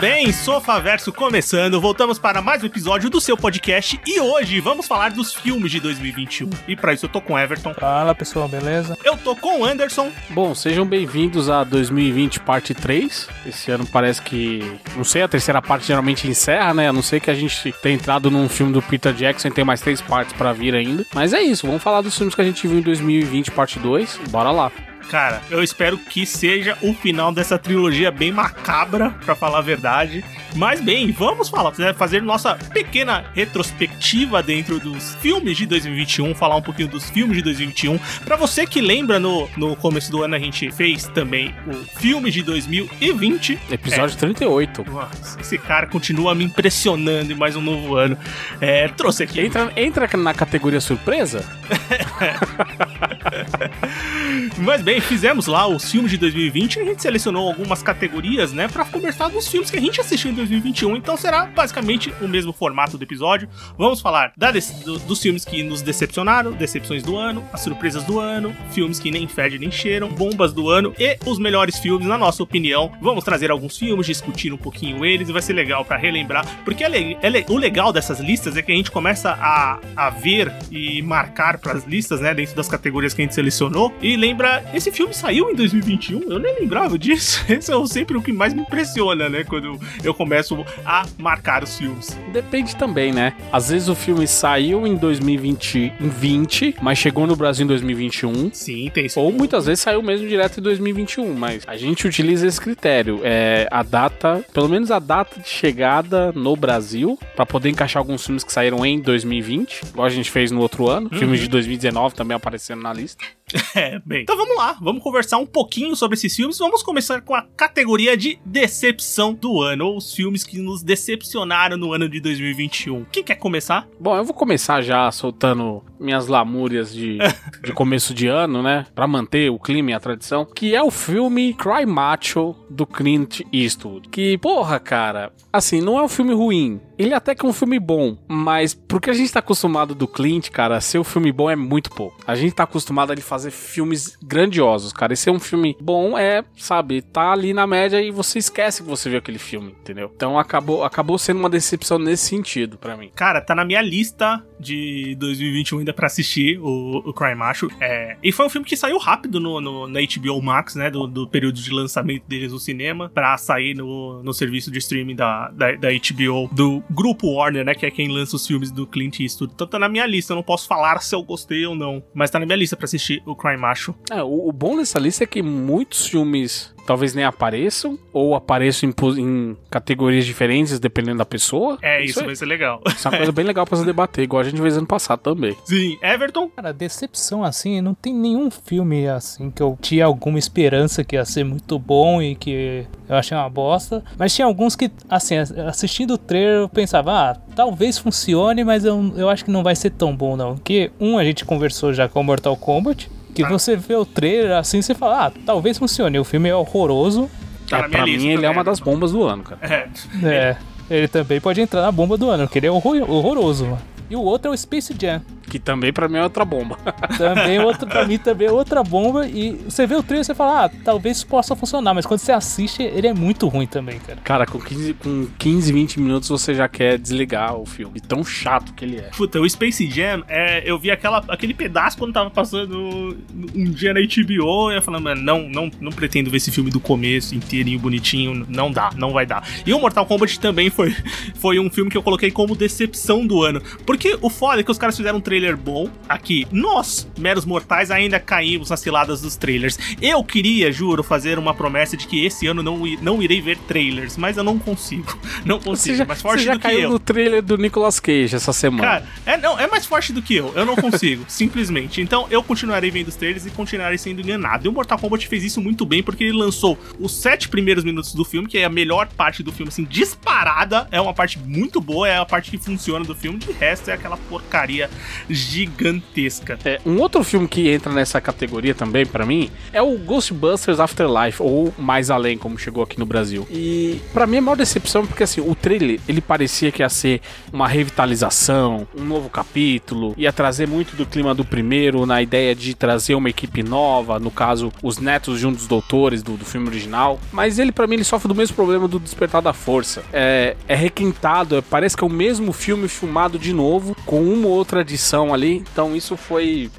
bem, Sofaverso começando. Voltamos para mais um episódio do seu podcast e hoje vamos falar dos filmes de 2021. E para isso eu tô com Everton, Fala pessoal, beleza? eu tô com Anderson Bom, sejam bem-vindos a 2020 parte 3. Esse ano parece que, não sei, a terceira parte geralmente encerra, né? A não ser que a gente tenha entrado num filme do Peter Jackson e tem mais três partes pra vir ainda. Mas é isso, vamos falar dos filmes que a gente viu em 2020 parte 2. Bora lá. Cara, eu espero que seja o final dessa trilogia bem macabra, pra falar a verdade. Mas bem, vamos falar, né, fazer nossa pequena retrospectiva dentro dos filmes de 2021, falar um pouquinho dos filmes de 2021. Pra você que lembra, no, no começo do ano a gente fez também o filme de 2020. Episódio 38. Nossa, esse cara continua me impressionando em mais um novo ano. É, trouxe aqui. Entra, entra na categoria surpresa? Mas bem, fizemos lá os filmes de 2020 e a gente selecionou algumas categorias, né, pra conversar dos filmes que a gente assistiu em 2021. Então será basicamente o mesmo formato do episódio. Vamos falar da do- dos filmes que nos decepcionaram, decepções do ano, as surpresas do ano, filmes que nem fede nem cheiram, bombas do ano e os melhores filmes, na nossa opinião. Vamos trazer alguns filmes, discutir um pouquinho eles e vai ser legal pra relembrar, porque é é o legal dessas listas é que a gente começa a, a ver e marcar pras listas, né, dentro das categorias que a gente selecionou e lembra, esse filme saiu em 2021, eu nem lembrava disso. Esse é sempre o que mais me impressiona, né, quando eu começo a marcar os filmes. Depende também, né? Às vezes o filme saiu em 2020, em 20, mas chegou no Brasil em 2021. Sim, tem isso. Ou muitas vezes saiu mesmo direto em 2021, mas a gente utiliza esse critério. É a data, pelo menos a data de chegada no Brasil, pra poder encaixar alguns filmes que saíram em 2020, igual a gente fez no outro ano. Filmes de 2019 também aparecendo na lista. É, bem. Então vamos lá, vamos conversar um pouquinho sobre esses filmes. Vamos começar com a categoria de decepção do ano, ou os filmes que nos decepcionaram no ano de 2021. Quem quer começar? Bom, eu vou começar já soltando minhas lamúrias de, de começo de ano, né? Pra manter o clima e a tradição. Que é o filme Cry Macho do Clint Eastwood. Que, porra, cara, assim, não é um filme ruim. Ele até que é um filme bom, mas porque a gente tá acostumado do Clint, cara, ser um filme bom é muito pouco. A gente tá acostumado a ele fazer filmes grandiosos, cara. Esse é um filme bom, é, sabe, tá ali na média e você esquece que você viu aquele filme, entendeu? Então acabou, acabou sendo uma decepção nesse sentido pra mim. Cara, tá na minha lista de 2021 ainda pra assistir o, o Cry Macho. É, e foi um filme que saiu rápido no, no- na HBO Max, né? Do, do período de lançamento deles no cinema, pra sair no, no serviço de streaming da, da, da HBO, do Grupo Warner, né? Que é quem lança os filmes do Clint Eastwood. Então tá na minha lista, eu não posso falar se eu gostei ou não. Mas tá na minha lista pra assistir o Cry Macho. É, o, o bom dessa lista é que muitos filmes talvez nem apareçam, ou apareçam em, em categorias diferentes, dependendo da pessoa. É, isso, aí. vai ser legal. Isso é uma coisa bem legal pra se debater, igual a gente fez ano passado também. Sim, Everton. Cara, decepção assim, não tem nenhum filme assim que eu tinha alguma esperança que ia ser muito bom e que eu achei uma bosta. Mas tinha alguns que, assim, assistindo o trailer eu pensava, ah, talvez funcione, mas eu, eu acho que não vai ser tão bom não. Que um a gente conversou já com o Mortal Kombat. Que você vê o trailer assim, você fala, ah, talvez funcione. O filme é horroroso. Tá É, pra lista mim, ele é uma das bombas do ano, cara. É. É, ele também pode entrar na bomba do ano, porque ele é horror- horroroso, mano. E o outro é o Space Jam. Que também pra mim é outra bomba. Também outro, pra mim também é outra bomba. E você vê o trailer e você fala, ah, talvez possa funcionar. Mas quando você assiste, ele é muito ruim também, cara. Cara, com 15, com 15, 20 minutos você já quer desligar o filme. Tão chato que ele é. Puta, o Space Jam, é, eu vi aquela, aquele pedaço quando tava passando um dia na HBO, e eu falando, mano, não, não, não pretendo ver esse filme do começo, inteirinho, bonitinho, não dá, não vai dar. E o Mortal Kombat também foi, foi um filme que eu coloquei como decepção do ano, porque o foda é que os caras fizeram um trailer bom. Aqui, nós, meros mortais, ainda caímos nas ciladas dos trailers. Eu queria, juro, fazer uma promessa de que esse ano não, não irei ver trailers, mas eu não consigo. Não consigo. Você já, mais forte você já do que caiu eu. no trailer do Nicolas Cage essa semana. Cara, é, não, é mais forte do que eu. Eu não consigo, simplesmente. Então eu continuarei vendo os trailers e continuarei sendo enganado. E o Mortal Kombat fez isso muito bem porque ele lançou os sete primeiros minutos do filme, que é a melhor parte do filme, assim, disparada. É uma parte muito boa, é a parte que funciona do filme. De resto, é aquela porcaria gigantesca. É, um outro filme que entra nessa categoria também, pra mim, é o Ghostbusters Afterlife, ou Mais Além, como chegou aqui no Brasil. E pra mim a maior decepção, porque assim, o trailer, ele parecia que ia ser uma revitalização, um novo capítulo, ia trazer muito do clima do primeiro, na ideia de trazer uma equipe nova, no caso, os netos de um dos doutores do, do filme original. Mas ele, pra mim, ele sofre do mesmo problema do Despertar da Força. É, é requintado, é- parece que é o mesmo filme filmado de novo, com uma ou outra adição ali. Então isso foi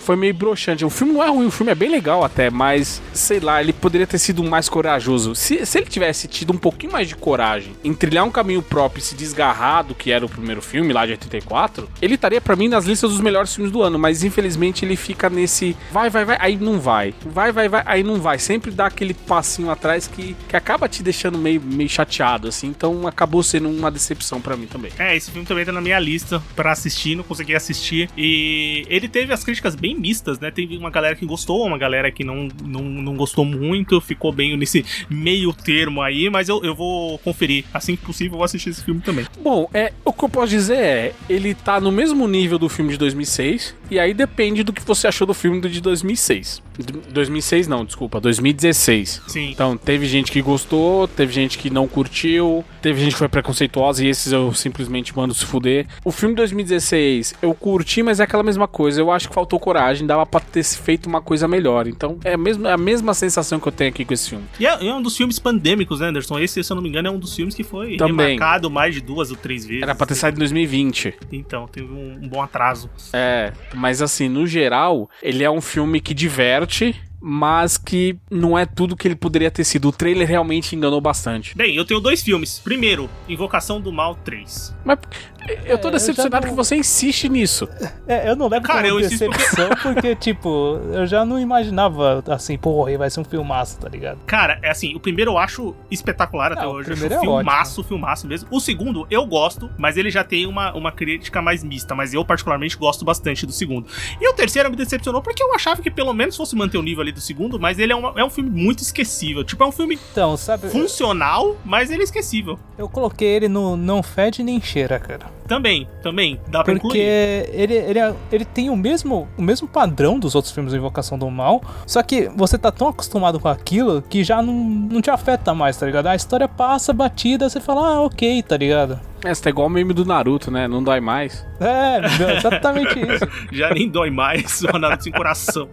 foi meio broxante. O filme não é ruim, o filme é bem legal até, mas sei lá, ele poderia ter sido mais corajoso. Se, se ele tivesse tido um pouquinho mais de coragem em trilhar um caminho próprio e se desgarrar do que era o primeiro filme lá de 84, ele estaria pra mim nas listas dos melhores filmes do ano, mas infelizmente ele fica nesse vai, vai, vai, aí não vai. Vai, vai, vai, aí não vai. Sempre dá aquele passinho atrás que, que acaba te deixando meio, meio chateado, assim. Então acabou sendo uma decepção pra mim também. É, esse filme também tá na minha lista pra assistir, não consegui assistir. E ele teve as críticas bem mistas, né? Teve uma galera que gostou, uma galera que não, não, não gostou muito, ficou bem nesse meio termo aí, mas eu, eu vou conferir. Assim que possível, eu vou assistir esse filme também. Bom, é, o que eu posso dizer é, ele tá no mesmo nível do filme de 2006, e aí depende do que você achou do filme de 2006. D- 2006 não, desculpa, 2016. Sim. Então, teve gente que gostou, teve gente que não curtiu, teve gente que foi preconceituosa e esses eu simplesmente mando se fuder. O filme de 2016 eu curti, mas é aquela mesma coisa. Eu acho que faltou coragem, dava pra ter feito uma coisa melhor. Então, é a mesma, é a mesma sensação que eu tenho aqui com esse filme. E é, é um dos filmes pandêmicos, né, Anderson? Esse, se eu não me engano, é um dos filmes que foi Também. remarcado mais de duas ou três vezes. Era pra ter saído em 2020. Então, teve um, um bom atraso. É, mas assim, no geral, ele é um filme que diverte, mas que não é tudo que ele poderia ter sido. O trailer realmente enganou bastante. Bem, eu tenho dois filmes. Primeiro, Invocação do Mal 3. Mas eu tô É, eu decepcionado porque não- você insiste nisso. É, eu não levo Cara, como eu insisto decepção porque, tipo, eu já não imaginava assim, porra, vai ser um filmaço, tá ligado? Cara, é assim, o primeiro eu acho espetacular até Não, o hoje. Eu acho primeiro é filmaço, filmaço mesmo. O segundo eu gosto, mas ele já tem uma, uma crítica mais mista. Mas eu, particularmente, gosto bastante do segundo. E o terceiro me decepcionou porque eu achava que pelo menos fosse manter o nível ali do segundo, mas ele é, uma- é um filme muito esquecível. Tipo, é um filme Então, sabe, funcional, mas ele é esquecível. eu coloquei ele no não fede nem cheira, cara. Também, também, dá pra Porque incluir. ele, ele, é- ele tem o mesmo, o mesmo padrão dos outros filmes do Invocação do Mal, só que você tá tão acostumado com aquilo que já não, não te afeta mais, tá ligado? A história passa batida, você fala, ah, ok, tá ligado? É, você tá igual o meme do Naruto, né? Não dói mais. É, exatamente isso. Já nem dói mais, o Naruto sem coração.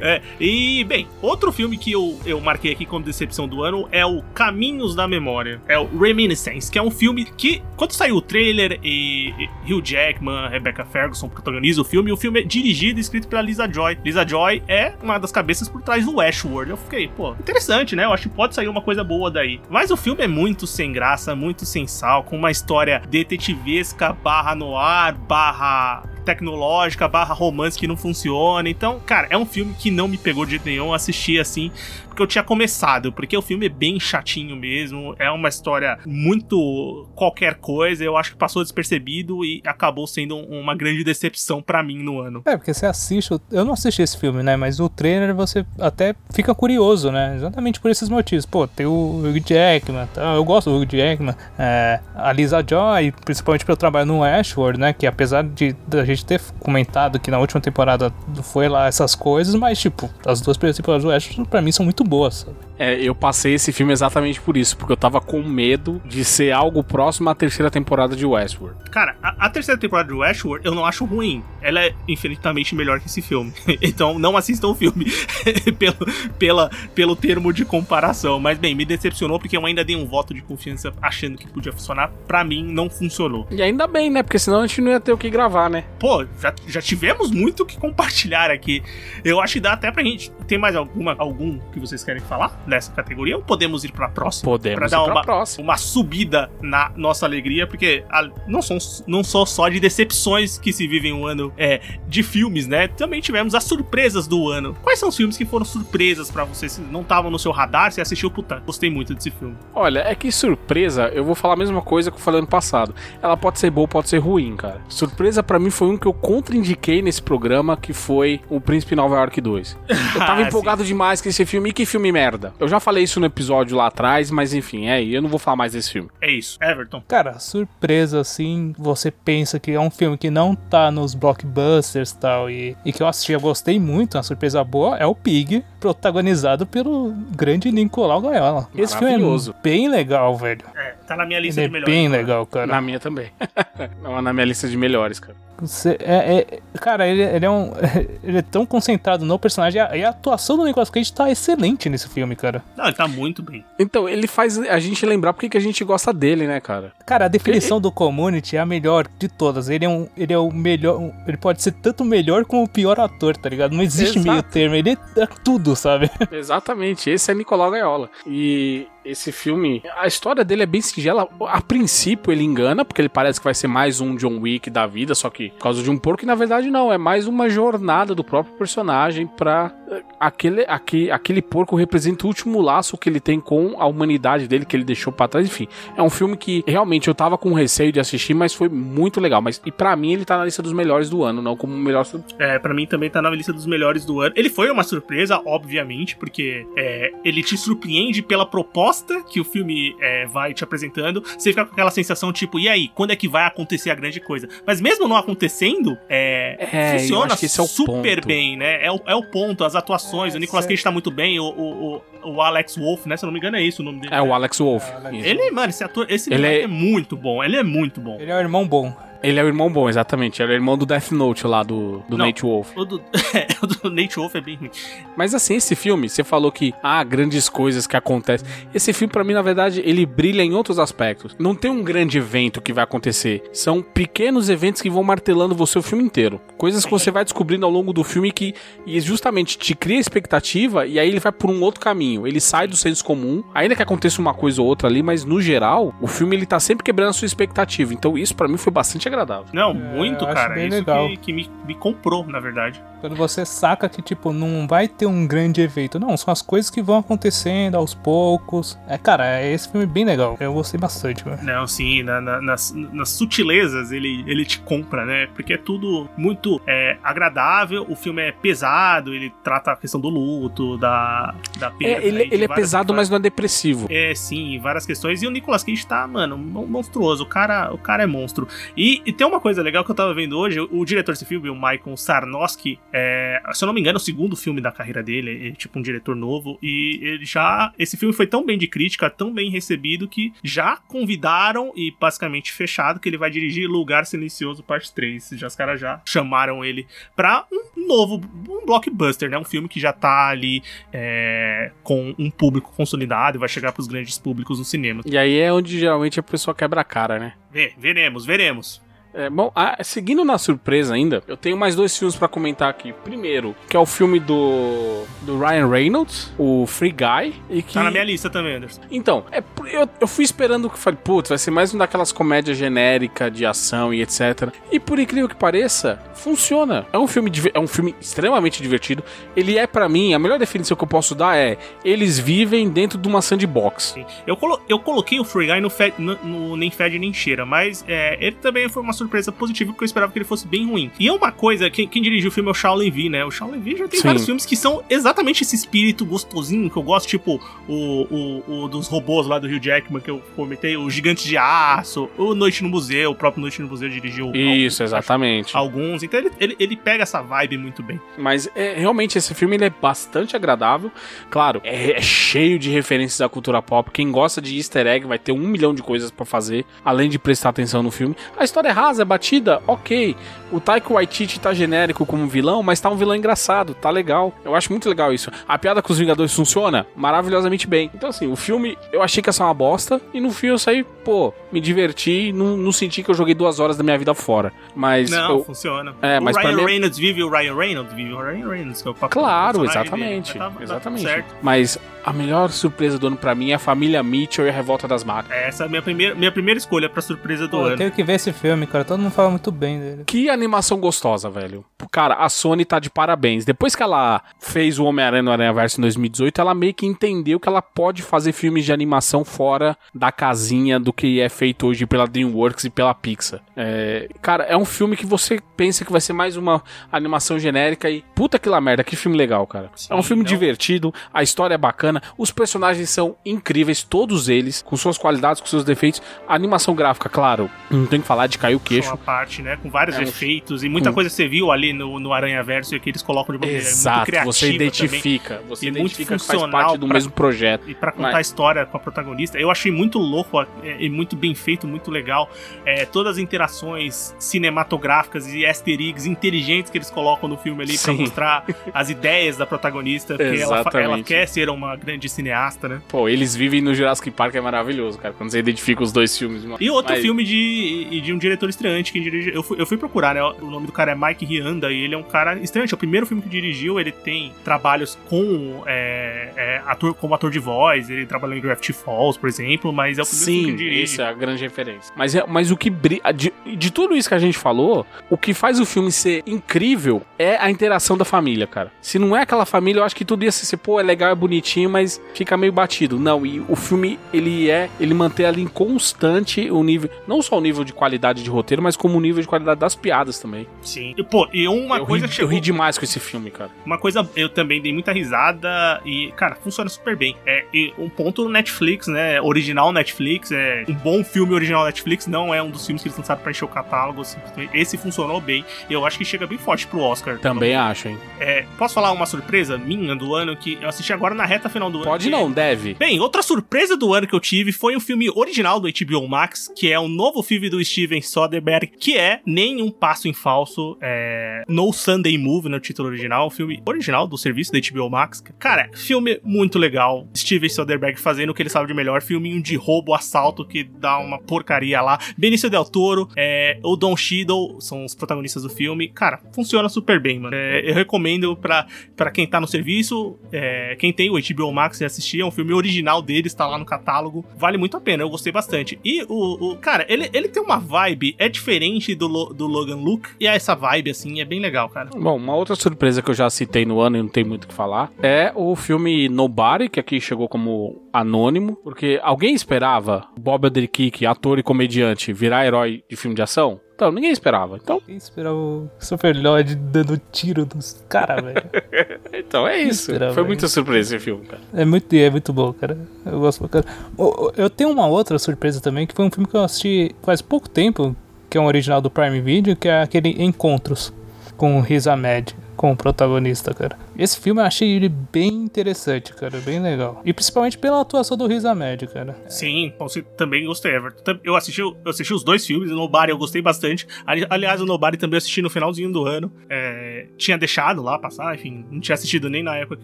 É, e, bem, outro filme que eu, eu marquei aqui como decepção do ano é o Caminhos da Memória. É o Reminiscence, que é um filme que, quando saiu o trailer e, e Hugh Jackman, Rebecca Ferguson protagonizam o filme, o filme é dirigido e escrito pela Lisa Joy. Lisa Joy é uma das cabeças por trás do Westworld. Eu fiquei, pô, interessante, né? Eu acho que pode sair uma coisa boa daí. Mas o filme é muito sem graça, muito sem sal, com uma história detetivesca, barra noir, barra tecnológica, barra romance que não funciona. Então, cara, é um filme que não me pegou de jeito nenhum. Assisti assim, porque eu tinha começado, porque o filme é bem chatinho mesmo. É uma história muito qualquer coisa. Eu acho que passou despercebido e acabou sendo um- uma grande decepção pra mim no ano. É, porque você assiste. Eu não assisti esse filme, né? Mas o trailer você até fica curioso, né? Exatamente por esses motivos. Pô, tem o Hugh Jackman, tá? eu gosto do Hugh Jackman. é, a Lisa Joy, principalmente pelo trabalho no Ashworld, né? Que apesar de da gente ter comentado que na última temporada foi lá essas coisas, mas tipo, as duas primeiras temporadas do Ashworld pra mim são muito boas, sabe? É, eu passei esse filme exatamente por isso, porque eu tava com medo de ser algo próximo à terceira temporada de Westworld. Cara, a, a terceira temporada de Westworld eu não acho ruim. Ela é infinitamente melhor que esse filme. então não assistam o filme pelo, pela, pelo termo de comparação. Mas bem, me decepcionou porque eu ainda dei um voto de confiança achando que podia funcionar. Pra mim, não funcionou. E ainda bem, né? Porque senão a gente não ia ter o que gravar, né? Pô, já, já tivemos muito o que compartilhar aqui. Eu acho que dá até pra gente. Tem mais alguma, algum que vocês querem falar? Nessa categoria ou podemos ir pra próxima? Podemos Pra dar pra uma, próxima. uma subida na nossa alegria, porque a- não, são, não são só de decepções que se vivem um ano é, de filmes, né? Também tivemos as surpresas do ano. Quais são os filmes que foram surpresas pra você? Se não estavam no seu radar, você assistiu, puta, gostei muito desse filme. Olha, é que surpresa, eu vou falar a mesma coisa que eu falei ano passado. Ela pode ser boa, pode ser ruim, cara. Surpresa pra mim foi um que eu contraindiquei nesse programa, que foi o Príncipe Nova York 2. Eu tava Ah, empolgado demais com esse filme. E que filme merda. Eu já falei isso no episódio lá atrás, mas enfim, é, eu não vou falar mais desse filme. É isso. Everton. Cara, surpresa, assim, você pensa que é um filme que não tá nos blockbusters e tal, e, e que eu assisti, eu gostei muito, uma surpresa boa, é o Pig, protagonizado pelo grande Nicolau Gaiola. Esse filme é bem legal, velho. É, tá na minha lista Ele é de melhores. bem legal, cara. Na minha também. não, na minha lista de melhores, cara. Você- é, é- cara, ele, ele é um. Ele é tão concentrado no personagem. E a, e a atuação do Nicolas Cage tá excelente nesse filme, cara. Não, ele tá muito bem. Então, ele faz a gente lembrar porque que a gente gosta dele, né, cara? Cara, a definição do community é a melhor de todas. Ele é um. Ele é o melhor. Ele pode ser tanto o melhor como o pior ator, tá ligado? Não existe Exato. meio termo. Ele é tudo, sabe? Exatamente, esse é Nicolau Gaiola. E esse filme, a história dele é bem singela. A princípio ele engana, porque ele parece que vai ser mais um John Wick da vida, só que por causa de um porco, e na verdade não, é mais uma jornada do próprio personagem pra. Aquele, aquele, aquele porco representa o último laço que ele tem com a humanidade dele, que ele deixou pra trás. Enfim, é um filme que realmente eu tava com receio de assistir, mas foi muito legal. Mas e para mim ele tá na lista dos melhores do ano, não como o melhor É, pra mim também tá na lista dos melhores do ano. Ele foi uma surpresa, obviamente, porque é, ele te surpreende pela proposta que o filme é, vai te apresentando. Você fica com aquela sensação tipo, e aí, quando é que vai acontecer a grande coisa? Mas mesmo não acontecendo, é, É, funciona é super ponto. bem, né? É o, é o ponto, as atuações. o Nicolas Cage tá muito bem, o, o, o, o Alex Wolff, né? Se eu não me engano, é isso o nome dele. É o Alex Wolff. É, Alex. Ele, mano, esse ator, esse Ele moleque é- é muito bom. Ele é muito bom. Ele é o irmão bom. Ele é o irmão bom, exatamente. Ele é o irmão do Death Note lá, do, do Não. Nate Wolf. O do, é, o do Nate Wolff é bem ruim. Mas assim, esse filme, você falou que há grandes coisas que acontecem. Esse filme, pra mim, na verdade, ele brilha em outros aspectos. Não tem um grande evento que vai acontecer. São pequenos eventos que vão martelando você o filme inteiro. Coisas que você vai descobrindo ao longo do filme que e justamente te cria expectativa e aí ele vai por um outro caminho. Ele sai do senso comum, ainda que aconteça uma coisa ou outra ali, mas no geral, o filme ele tá sempre quebrando a sua expectativa. Então isso pra mim foi bastante agradável. Não, muito, acho cara. bem Isso legal. que, que me, me comprou, na verdade. Quando você saca que, tipo, não vai ter um grande evento. Não, são as coisas que vão acontecendo aos poucos. É, cara, é esse filme bem legal. Eu gostei bastante, velho. Não, sim, na- na- nas, nas sutilezas ele, ele te compra, né? Porque é tudo muito é, agradável, o filme é pesado, ele trata a questão do luto, da, da perda. É, ele, né, ele é várias- pesado, mas não é depressivo. É, sim, várias questões. E o Nicolas Cage tá, mano, mon- monstruoso. O cara, o cara é monstro. E, e tem uma coisa legal que eu tava vendo hoje: o, o diretor desse filme, o Michael Sarnowski, é, se eu não me engano, é o segundo filme da carreira dele. É, tipo um diretor novo. E ele já. Esse filme foi tão bem de crítica, tão bem recebido, que já convidaram e basicamente fechado que ele vai dirigir Lugar Silencioso Parte 3. Já os caras já chamaram ele pra um novo, um blockbuster, né? Um filme que já tá ali é, com um público consolidado e vai chegar pros grandes públicos no cinema. E aí é onde geralmente a pessoa quebra a cara, né? Vê, veremos, veremos. É, bom, ah, seguindo na surpresa ainda, eu tenho mais dois filmes pra comentar aqui. Primeiro, que é o filme do, do Ryan Reynolds, o Free Guy, e que Tá na minha lista também, Anderson. Então, é, eu, eu fui esperando que falei, putz, vai ser mais um daquelas comédias genéricas de ação e etc. E por incrível que pareça, funciona. É um filme, é um filme extremamente divertido. Ele é pra mim, a melhor definição que eu posso dar é: eles vivem dentro de uma sandbox. Eu, colo- eu coloquei o Free Guy no, fe- no- no Nem Fede Nem Cheira, mas é, ele também foi uma surpresa positiva, porque eu esperava que ele fosse bem ruim. E é uma coisa, quem, quem dirigiu o filme é o Shaolin V, né? O Shaolin V já tem Sim. vários filmes que são exatamente esse espírito gostosinho que eu gosto, tipo o, o, o dos robôs lá do Rio Jackman que eu comentei, o Gigante de Aço, o Noite no Museu, o próprio Noite no Museu dirigiu Isso, alguns, exatamente. alguns. Então ele, ele, ele pega essa vibe muito bem. Mas é, realmente esse filme ele é bastante agradável. Claro, é, é cheio de referências à cultura pop. Quem gosta de easter egg vai ter um milhão de coisas pra fazer, além de prestar atenção no filme. A história é rasa, rasa, é batida, ok. O Taika Waititi tá genérico como vilão, mas tá um vilão engraçado, tá legal. Eu acho muito legal isso. A piada com os Vingadores funciona maravilhosamente bem. Então, assim, o filme eu achei que ia ser uma bosta, e no fim eu saí, pô, me diverti, não, não senti que eu joguei duas horas da minha vida fora. Mas. Não, eu- funciona. É, mas o pra Ryan mim- Reynolds vive o Ryan Reynolds, vive o Ryan Reynolds, que é o papel do Claro, exatamente. dele. Mas tá- tá exatamente. certo. Mas a melhor surpresa do ano pra mim é a família Mitchell e a revolta das máquinas. Essa é a minha primeira, minha primeira escolha pra surpresa do Pô, eu ano. tenho que ver esse filme, cara. Todo mundo fala muito bem dele. Que animação gostosa, velho. Cara, a Sony tá de parabéns. Depois que ela fez o Homem-Aranha no Aranha Verso em 2018, ela meio que entendeu que ela pode fazer filmes de animação fora da casinha do que é feito hoje pela DreamWorks e pela Pixar. É, cara, é um filme que você pensa que vai ser mais uma animação genérica e puta que lá merda, que filme legal, cara. é um filme não. divertido, a história é bacana, os personagens são incríveis, todos eles, com suas qualidades, com seus defeitos. A animação gráfica, claro, não tem que falar de cair o queixo. Uma parte, né? Com vários É efeitos e muita coisa você viu ali no, no Aranha Verso e que eles colocam de uma muito Exato, criativa você também. identifica, você E muito identifica que faz funcional parte do pra- mesmo projeto. E pra contar Mas- a história com a protagonista, eu achei muito louco é, e muito bem feito, muito legal. É, todas as interações cinematográficas e easter eggs inteligentes que eles colocam no filme ali pra Sim. mostrar as ideias da protagonista, porque ela, ela quer ser uma grande cineasta, né? Pô, eles vivem no Jurassic Park, é maravilhoso, cara, quando você identifica os dois filmes. E outro Mas- filme de, de um diretor estreante que dirige. Eu fui, eu fui procurar, né? O nome do cara é Mike Rianda e ele é um cara estreante. É o primeiro filme que dirigiu. Ele tem trabalhos com é, é, ator, como ator de voz. Ele trabalhou em Gravity Falls, por exemplo. Mas é o primeiro Sim, filme que ele dirige. essa é a grande referência. Mas, é, mas o que bri- de, de tudo isso que a gente falou, o que faz o filme ser incrível é a interação da família, cara. Se não é aquela família, eu acho que tudo ia ser, pô, é legal, é bonitinho, mas fica meio batido. Não, e o filme, ele é, ele mantém ali em constante o nível, não só o nível de qualidade de roteiro, mas como o nível de qualidade das piadas também. Sim. E, pô, e uma eu, coisa ri, que chegou. eu ri demais com esse filme, cara. Uma coisa, eu também dei muita risada e, cara, funciona super bem. É, e um ponto Netflix, né? Original Netflix, é um bom filme original Netflix, não é um dos filmes que eles lançaram pra encher o catálogo. simplesmente. Esse funcionou bem e eu acho que chega bem forte pro Oscar. Também acho, hein. É, posso falar uma surpresa minha do ano que eu assisti agora na reta final do ano? Pode não, deve. Bem, outra surpresa do ano que eu tive foi um filme original do HBO Max, que é um novo filme do Steven Soderbergh, que é Nenhum Passo em Falso, é, No Sunday Move, no título original, um filme original do serviço da HBO Max. Cara, filme muito legal. Steven Soderbergh fazendo o que ele sabe de melhor, filminho de roubo, assalto, que dá uma porcaria lá. Benício Del Toro, é, o Don Cheadle são os protagonistas do filme. Cara, funciona super bem, mano. É, eu recomendo pra, pra quem tá no serviço, é, quem tem o HBO Max e assistir, é um filme original deles, tá lá no catálogo. Vale muito a pena, eu gostei bastante. E o, o cara, ele, ele tem uma vibe, é diferente do, do Logan Luke, e é essa vibe, assim, é bem legal, cara. Bom, uma outra surpresa que eu já citei no ano e não tem muito o que falar é o filme Nobody, que aqui chegou como anônimo, porque alguém esperava Bob Odenkirk, ator e comediante, virar herói de filme de ação? Então, ninguém esperava. Então, Quem esperava o Super Lloyd dando tiro nos caras, velho? então é isso. esperava Foi muita surpresa esse filme, cara. É muito, é muito bom, cara. Eu gosto pra ô, Eu tenho uma outra surpresa também, que foi um filme que eu assisti faz pouco tempo, que é um original do Prime Video, que é aquele Encontros com o Riz Ahmed, com o protagonista, cara. Esse filme eu achei ele bem interessante, cara, bem legal. E principalmente pela atuação do Riz Ahmed, cara. Sim, também gostei, Everton. Eu assisti, eu assisti os dois filmes, o Nobody eu gostei bastante. Ali- Aliás, o Nobody também assisti no finalzinho do ano. É, tinha deixado lá passar, enfim, não tinha assistido nem na época,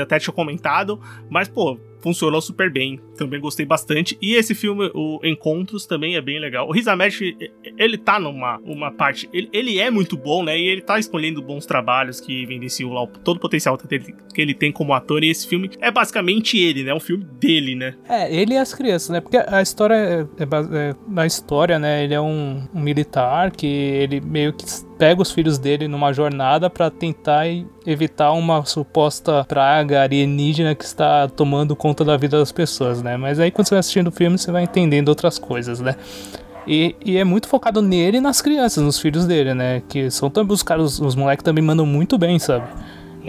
até tinha comentado. Mas, pô, funcionou super bem. Também gostei bastante. E esse filme, o Encontros, também é bem legal. O Riz Ahmed, ele tá numa uma parte. Ele, ele é muito bom, né? E ele tá escolhendo bons trabalhos que evidenciam lá todo o potencial que ele- que ele tem como ator. E esse filme é basicamente ele, né? É um filme dele, né? É, ele e as crianças, né? Porque a história é, é, é- na história, né? Ele é um, um militar que ele meio que pega os filhos dele numa jornada pra tentar evitar uma suposta praga alienígena que está tomando conta da vida das pessoas, né? Mas aí quando você vai assistindo o filme, você vai entendendo outras coisas, né? E, e é muito focado nele e nas crianças, nos filhos dele, né? Que são também os caras, os moleques também mandam muito bem, sabe?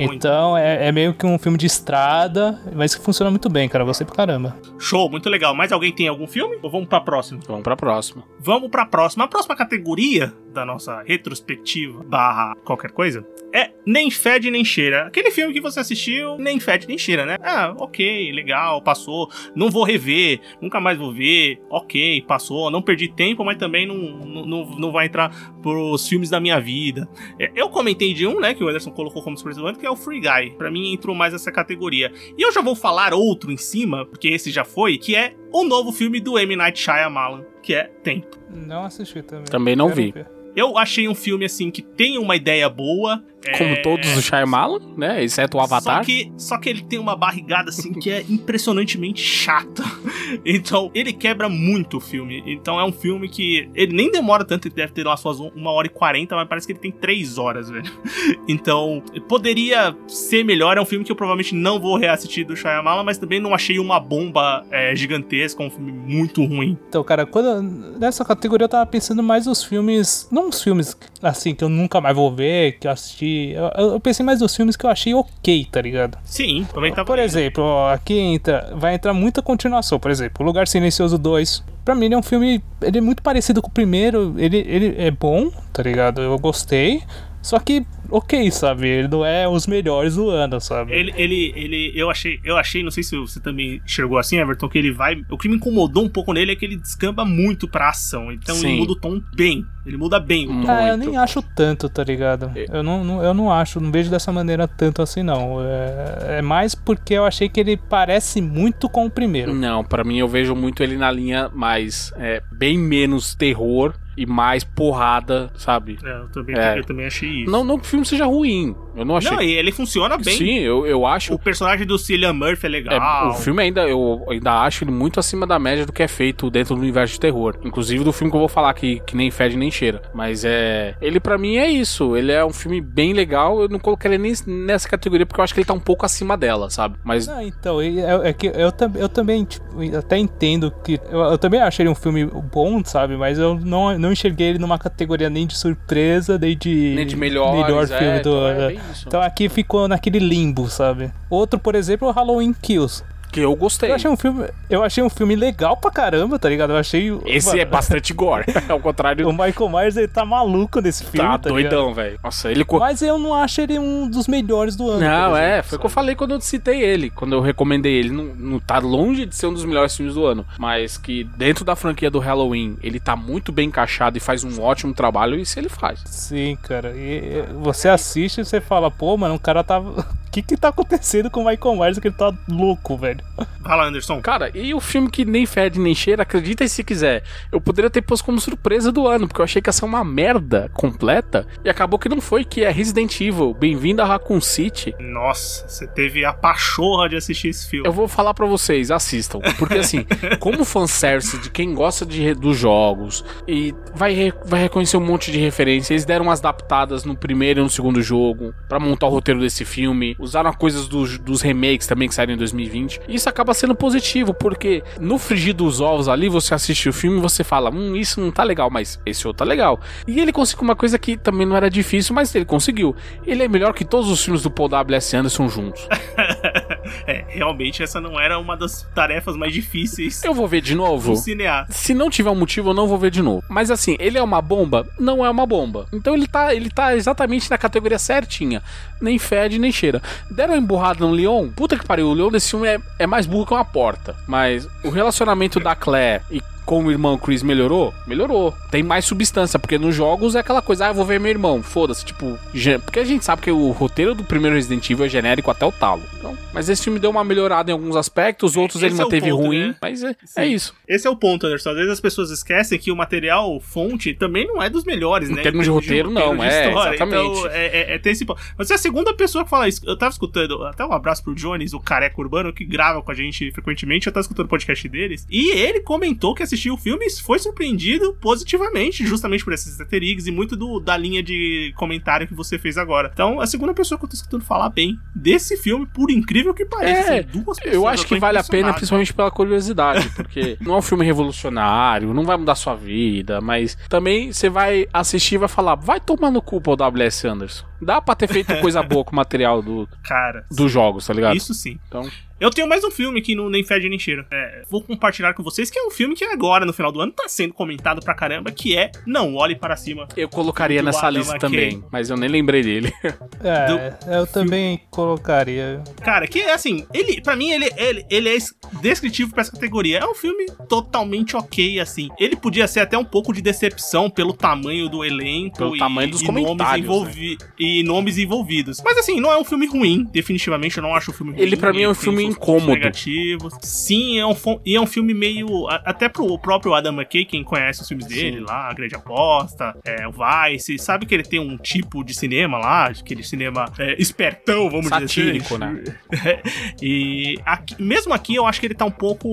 Muito. Então é, é meio que um filme de estrada, mas que funciona muito bem, cara. Você pra caramba. Show, muito legal. Mais alguém tem algum filme? Ou vamos pra próxima? Vamos pra próxima. Vamos pra próxima. A próxima categoria da nossa retrospectiva barra qualquer coisa é nem fede nem cheira. Aquele filme que você assistiu, nem fede nem cheira, né? Ah, ok, legal, passou. Não vou rever, nunca mais vou ver. Ok, passou. Não perdi tempo, mas também não, não, não vai entrar pros filmes da minha vida. É, eu comentei de um, né, que o Anderson colocou como surpresa que é o Free Guy. Pra mim entrou mais essa categoria. E eu já vou falar outro em cima, porque esse já foi, que é o novo filme do M. Night Shyamalan, que é Tempo. Não assisti também. Também não Quero vi. ver. Eu achei um filme, assim, que tem uma ideia boa. Como é, todos os Shyamalan, né? Exceto o Avatar. Só que, só que ele tem uma barrigada, assim, que é impressionantemente chata. Então, ele quebra muito o filme. Então, é um filme que ele nem demora tanto, ele deve ter lá suas um- uma hora e quarenta, mas parece que ele tem três horas, velho. Então, poderia ser melhor. É um filme que eu provavelmente não vou reassistir do Shyamalan, mas também não achei uma bomba é, gigantesca, um filme muito ruim. Então, cara, quando nessa categoria eu tava pensando mais nos filmes, não os filmes assim que eu nunca mais vou ver, que eu assisti. Eu, eu- eu pensei mais nos filmes que eu achei ok, tá ligado? Sim, também tá Por exemplo, ó, aqui entra, vai entrar muita continuação. Por exemplo, O Lugar Silencioso 2. Pra mim, ele é um filme. Ele é muito parecido com o primeiro. Ele, ele é bom, tá ligado? Eu gostei. Só que, ok, sabe? Ele não é os melhores do ano, sabe? Ele, ele, ele, eu achei, eu achei, não sei se você também enxergou assim, Everton, que ele vai. O que me incomodou um pouco nele é que ele descamba muito pra ação. Então Sim. ele muda o tom bem. Ele muda bem o tom. Ah, eu nem acho tanto, tá ligado? É. Eu não, não- eu não acho, não vejo dessa maneira tanto assim, não. É, é mais porque eu achei que ele parece muito com o primeiro. Não, pra mim eu vejo muito ele na linha mais. é, bem menos terror e mais porrada, sabe? É, eu também, É. eu também achei isso. Não, não que o filme seja ruim. Eu não achei. Não, e ele funciona bem. Sim, eu, eu acho. O personagem do Cillian Murphy é É, legal. o filme ainda, eu ainda acho ele muito acima da média do que é feito dentro do universo de terror. Inclusive do filme que eu vou falar que, que nem fede nem cheira. Mas é. Ele pra mim é isso. Ele é um filme bem legal. Eu não colocaria nem nessa categoria porque eu acho que ele tá um pouco acima dela, sabe? Mas. Não, então, é, é que eu, eu também tipo, até entendo que. Eu, eu também achei ele um filme bom, sabe? Mas eu não, não enxerguei ele numa categoria nem de surpresa, nem de. Nem de melhores, melhor é, filme do então é isso. Então aqui ficou naquele limbo, sabe? Outro, por exemplo, é o Halloween Kills. Eu gostei. Eu achei um filme, eu achei um filme legal pra caramba, tá ligado? Eu achei. Esse mano, é bastante gore. Ao contrário O Michael Myers ele tá maluco nesse filme, Tá tá, doidão, velho. Nossa, ele. Mas eu não acho ele um dos melhores do ano. Não, por é, foi o que eu falei quando eu citei ele, quando eu recomendei ele. Não, não tá longe de ser um dos melhores filmes do ano, mas que dentro da franquia do Halloween ele tá muito bem encaixado e faz um ótimo trabalho, e isso ele faz. Sim, cara. E, e você assiste e você fala, pô, mano, o cara tá. O que que tá acontecendo com o Michael Myers que ele tá louco, velho? Fala, Anderson. Cara, e o filme que nem fede nem cheira, acredita se quiser. Eu poderia ter posto como surpresa do ano, porque eu achei que ia ser uma merda completa, e acabou que não foi, que é Resident Evil. Bem-vindo a Raccoon City. Nossa, você teve a pachorra de assistir esse filme. Eu vou falar pra vocês, assistam. Porque assim, como fanservice de quem gosta de, dos jogos e vai, vai reconhecer um monte de referência, eles deram umas adaptadas no primeiro e no segundo jogo pra montar o roteiro desse filme. Usaram coisas dos, dos remakes também que saíram em 2020. E isso acaba sendo positivo, porque no frigir dos ovos ali, você assiste o filme e você fala: Hum, isso não tá legal, mas esse outro tá legal. E ele conseguiu uma coisa que também não era difícil, mas ele conseguiu. Ele é melhor que todos os filmes do Paul W.S. Anderson juntos. é, realmente essa não era uma das tarefas mais difíceis Eu vou ver de novo. do cineasta. Se não tiver um motivo, eu não vou ver de novo. Mas assim, ele é uma bomba? Não é uma bomba. Então ele tá, ele tá exatamente na categoria certinha. Nem fede, nem cheira. Deram uma emburrada no Leon? Puta que pariu, o Leon desse filme é, é mais burro que uma porta. Mas o relacionamento da Claire e com o irmão Chris melhorou? Melhorou. Tem mais substância, porque nos jogos é aquela coisa, ah, eu vou ver meu irmão, foda-se, tipo, porque a gente sabe que o roteiro do primeiro Resident Evil é genérico até o talo. Então, mas esse filme deu uma melhorada em alguns aspectos, outros ele Esse é o manteve ponto, ruim, né? mas é, é isso. Esse é o ponto, Anderson. Às vezes as pessoas esquecem que o material fonte também não é dos melhores, Em né? termos de roteiro, não, é, exatamente. Então, é, é- é- tem esse ponto. Mas você é a segunda pessoa que fala isso. Eu tava escutando, até um abraço pro Jones, o careca urbano, que grava com a gente frequentemente. Eu tava escutando o podcast deles. E ele comentou que assistiu o filme e foi surpreendido positivamente, justamente por esses easter eggs e muito do, da linha de comentário que você fez agora. Então, a segunda pessoa que eu tô escutando falar bem desse filme, por incrível que pareça. É, duas pessoas, Eu acho que vale a pena, principalmente pela curiosidade, porque não é um filme revolucionário, não vai mudar sua vida, mas também você vai assistir e vai falar, vai tomar no cu o W.S. Anderson. Dá pra ter feito coisa boa com o material do, Cara, dos jogos, tá ligado? isso sim. Então, Eu tenho mais um filme que não nem fede nem cheira. É, vou compartilhar com vocês que é um filme que agora, no final do ano, tá sendo comentado pra caramba, que é Não Olhe Para Cima. Eu colocaria Do nessa Adam lista McKay. também, mas eu nem lembrei dele. É, eu também colocaria. Cara, que assim, ele, pra mim, ele, ele, ele é es- descritivo pra essa categoria. É um filme totalmente ok, assim. Ele podia ser até um pouco de decepção pelo tamanho do elenco Pelo e, tamanho dos e comentários, nomes envolvi- e nomes envolvidos. Mas assim, não é um filme ruim, definitivamente eu não acho o filme ruim. Ele, pra mim, é um filme incômodo. Negativos. Sim, é um, e é um filme meio. Até pro próprio Adam McKay, quem conhece os filmes dele Sim. lá, A Grande Aposta, é, o Vice, sabe que ele tem um tipo de cinema lá, aquele cinema é, espertão, vamos Satírico, dizer assim. né? e aqui- mesmo aqui eu acho que ele tá um pouco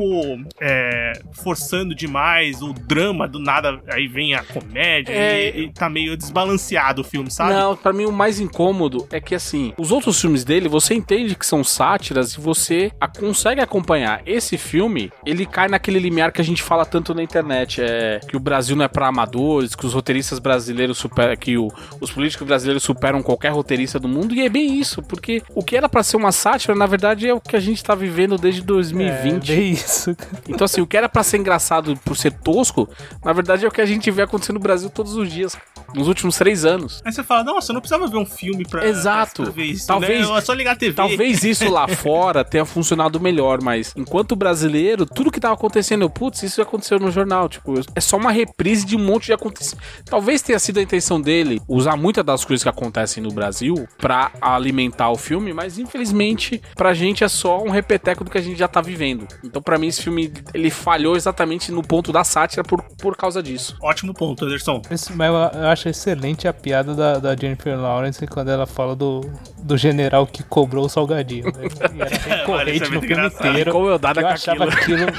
é, forçando demais o drama do nada, aí vem a comédia É. e, e tá meio desbalanceado o filme, sabe? Não, pra mim o mais incômodo é que assim, os outros filmes dele, você entende que são sátiras e você a- consegue acompanhar. Esse filme, ele cai naquele limiar que a gente fala tanto na internet, é que o Brasil não é pra amadores, que os roteiristas brasileiros superam, que o- os políticos brasileiros superam qualquer roteirista do mundo, e é bem isso, porque o que era pra ser uma sátira, na verdade, é o que a gente tá vivendo desde 2020. É, bem isso. Então, assim, o que era pra ser engraçado por ser tosco, na verdade é o que a gente vê acontecendo no Brasil todos os dias, nos últimos três anos. Aí você fala, nossa, eu não precisava ver um filme pra, Exato. pra ver isso, Talvez- né? É só ligar a TV. Talvez isso lá fora tenha funcionado melhor, mas enquanto brasileiro, tudo que tava acontecendo, eu, putz, isso aconteceu no jornal. Tipo, é só uma reprise de um monte de acontecimentos. Talvez tenha sido a intenção dele usar muitas das coisas que acontecem no Brasil pra alimentar o filme, mas infelizmente pra gente é só um repeteco do que a gente já tá vivendo. Então, pra mim, esse filme ele falhou exatamente no ponto da sátira por, por causa disso. Ótimo ponto, Anderson. Esse- mas eu, eu acho excelente a piada da, da Jennifer Lawrence quando ela fala do, do general que cobrou o salgadinho. né? E era recorrente é no filme inteiro. Como eu Eu com achava aquilo. aquilo.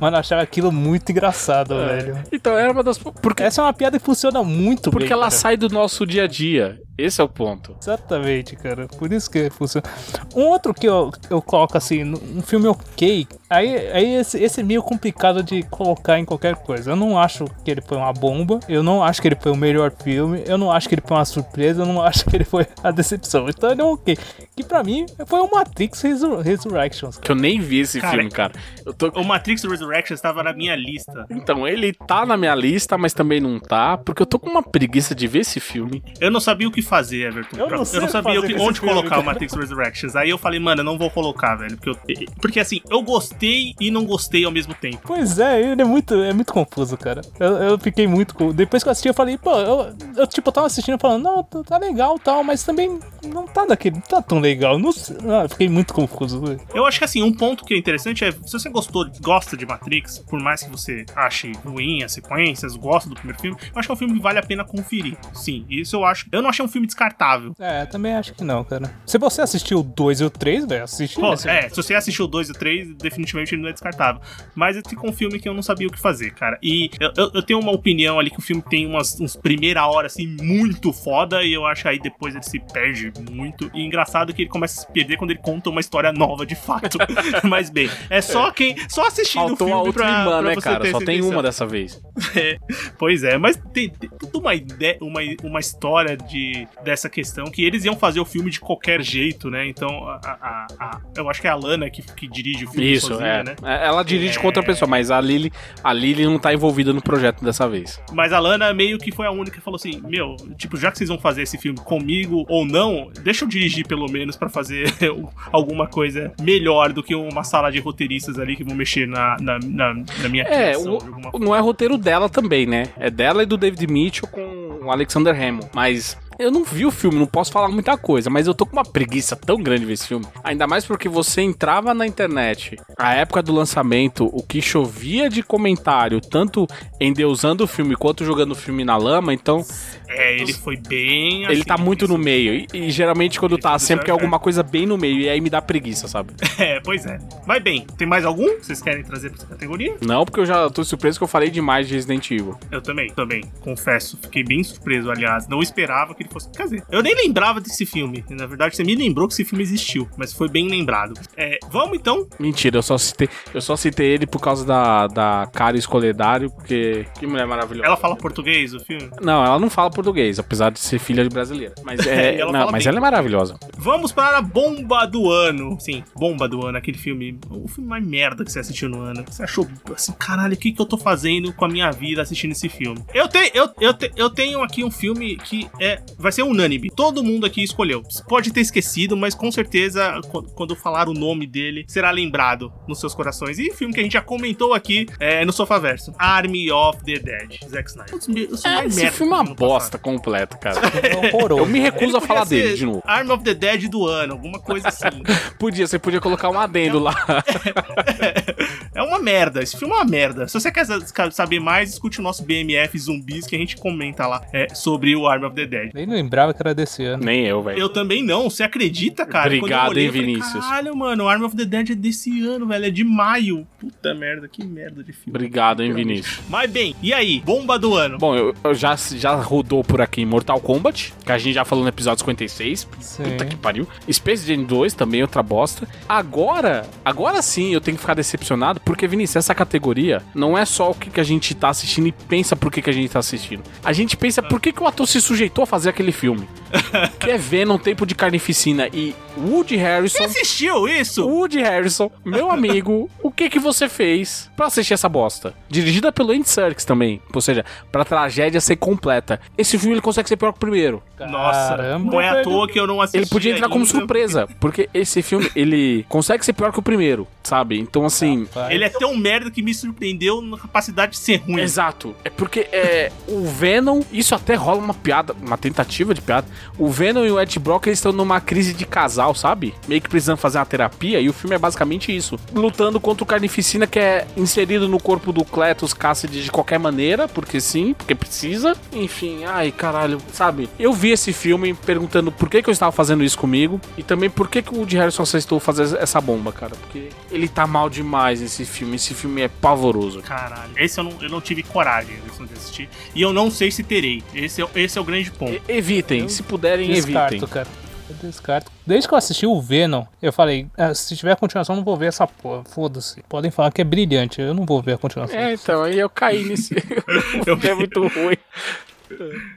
Mano, eu achava aquilo muito engraçado, velho. Então, era uma das. Porque, Essa é uma piada que funciona muito porque bem. ela cara. sai do nosso dia a dia. Esse é o ponto. Exatamente, cara. Por isso que funciona. Um outro que eu, eu coloco assim, um filme ok. Aí, aí esse, esse é meio complicado de colocar em qualquer coisa. Eu não acho que ele foi uma bomba. Eu não acho que ele foi o melhor filme. Eu não acho que ele foi uma surpresa. Eu não acho que ele foi a decepção. Então ele é um ok. Que pra mim foi o Matrix Resur Resurrections. Que eu nem vi esse Cara, filme, cara. Eu tô. O Matrix Resurrection estava na minha lista. Então, ele tá na minha lista, mas também não tá, porque eu tô com uma preguiça de ver esse filme. Eu não sabia o que fazer, Everton. Eu não sei sabia o fazer que- onde colocar o Matrix Resurrections. Aí eu falei, mano, eu não vou colocar, velho. Porque, eu- porque assim, eu gostei e não gostei ao mesmo tempo. Pois é, ele é muito, é muito confuso, cara. Eu, eu fiquei muito. Depois que eu assisti, eu falei, pô, eu, eu tipo, tava assistindo falando, não, tá tá legal e tal, mas também não tá daquele. Não tá tão legal. Não, sei- ah, eu fiquei muito confuso. velho. Eu acho que assim, um ponto que é interessante é, se você gostou, gosta de Matrix, por mais que você ache ruim as sequências, gosta do primeiro filme, eu acho que é um filme que vale a pena conferir. Sim, isso eu acho. Eu não achei um filme descartável. É, também acho que não, cara. Se você assistiu o 2 e o 3, velho, assiste Pô, esse. é, se você assistiu o 2 e o 3, definitivamente ele não é descartável. Mas esse ficou um filme que eu não sabia o que fazer, cara. E eu, eu- eu tenho uma opinião ali que o filme tem umas uns primeira hora, assim, muito foda, e eu acho que aí depois ele se perde muito. E engraçado que ele começa a se perder quando ele conta uma história nova, de fato. Mas bem, é só quem. Só assistindo Faltou o a filme outra pra, irmã, pra né, você cara? ter Só tem intenção. uma dessa vez. É, pois é, mas tem, tem toda uma ideia, uma, uma história de, dessa questão que eles iam fazer o filme de qualquer jeito, né? Então, a, a- a- eu acho que é a Lana que, que dirige o filme Isso, sozinha, é. né? É, Ela dirige com outra pessoa, mas a Lily, a Lily não tá envolvida no projeto dessa vez. Mas a Lana meio que foi a única que falou assim: Meu, tipo, já que vocês vão fazer esse filme comigo ou não, deixa eu dirigir pelo menos pra fazer alguma coisa melhor do que uma sala de roteiristas ali que vão mexer na, na, na, na minha É, criação o- não é roteiro dela também, né? É dela e do David Mitchell com o Alexander Hammond. Mas eu não vi o filme, não posso falar muita coisa, mas eu tô com uma preguiça tão grande de ver esse filme. Ainda mais porque você entrava na internet, a época do lançamento, o que chovia de comentário, tanto endeusando o filme quanto jogando o filme na lama, então É, ele foi bem. ele assim, tá muito no meio. E, e geralmente quando tá, sempre é alguma coisa bem no meio, e aí me dá preguiça, sabe? É, pois é. Mas bem, tem mais algum que vocês querem trazer pra essa categoria? Não, porque eu já tô surpreso que eu falei demais de Resident Evil. Eu também, também. Confesso, fiquei bem surpreso, aliás. Não esperava que ele fosse. Quer dizer, eu nem lembrava desse filme. Na verdade, você me lembrou que esse filme existiu, mas foi bem lembrado. É, vamos então. Mentira, eu só citei, eu só citei ele por causa da, da cara escoledário, porque. Que mulher maravilhosa. Ela fala português o filme? Não, ela não fala português, apesar de ser filha de brasileira. Mas, é, ela não, mas bem. ela é maravilhosa. Vamos para a bomba do ano. Sim, bomba do ano, aquele filme. O filme mais merda que você assistiu no ano. Você achou assim, caralho, o que, que eu tô fazendo com a minha vida assistindo esse filme? Eu, te, eu, eu, te- eu tenho aqui um filme que é vai ser unânime. Todo mundo aqui escolheu. Pode ter esquecido, mas com certeza, qu- quando falar o nome dele, será lembrado nos seus corações. E filme que a gente já comentou aqui é, no Sofaverso: Army of the Dead, Zack Snyder. Os me- os É, esse merda filme é uma bosta completa, cara. É horroroso. Eu me recuso a falar dele de novo. Arm of the Dead do ano, alguma coisa assim. Podia, você podia colocar um adendo lá. é uma merda, esse filme é uma merda. Se você quer sa- saber mais, escute o nosso BMF Zumbis que a gente comenta lá é, sobre o Arm of the Dead. Nem lembrava que era desse ano. Nem eu, velho. Eu também não, você acredita, cara? Obrigado, olhei, hein, falei, Vinícius? Caralho, mano, o Arm of the Dead é desse ano, velho, é de maio. Puta merda, que merda de filme. Obrigado, hein, Vinícius. Mas bem, e aí, bomba do ano? Bom, eu, eu já, já rodou por aqui Mortal Kombat, que a gente já falou no episódio 56. Sim. Puta que pariu. Space Jam 2 também, outra bosta. Agora, agora sim eu tenho que ficar decepcionado, porque, Vinícius, essa categoria não é só o que, que a gente tá assistindo e pensa por que, que a gente tá assistindo. A gente pensa por que, que o ator se sujeitou a fazer aquele filme. que é Venom, Tempo de Carnificina e Woody Harrison. Você assistiu isso? Woody Harrison, meu amigo, o que que você fez pra assistir essa bosta? Dirigida pelo Andy Serkis também, ou seja, pra tragédia ser completa. Esse filme ele consegue ser pior que o primeiro. Nossa, Caramba, não é à toa que eu não assisti. Ele podia entrar como ainda. surpresa, porque esse filme ele consegue ser pior que o primeiro, sabe? Então assim, Vai. Ele é tão merda que me surpreendeu na capacidade de ser ruim. Exato. É porque é, o Venom, isso até rola uma piada, uma tentativa de piada. O Venom e o Ed Brock eles estão numa crise de casal, sabe? Meio que precisando fazer uma terapia e o filme é basicamente isso. Lutando contra o Carnificina que é inserido no corpo do Cletus Cassidy de qualquer maneira, porque sim, porque precisa. Enfim, ai caralho, sabe? Eu vi esse filme perguntando por que, que eu estava fazendo isso comigo e também por que, que o Woody Harrison aceitou fazer essa bomba, cara. Porque ele tá mal demais nesse filme. Esse filme é pavoroso. Caralho, esse eu não, eu não tive coragem de assistir. E eu não sei se terei. Esse é, esse é o grande ponto. E- Evitem, Eu se puderem, Descarto, evitem. cara. Eu descarto. Desde que eu assisti o Venom, eu falei, ah, se tiver continuação, eu não vou ver essa porra. Foda-se. Podem falar que é brilhante, eu não vou ver a continuação. É, então, aí eu caí nesse. filme é muito ruim.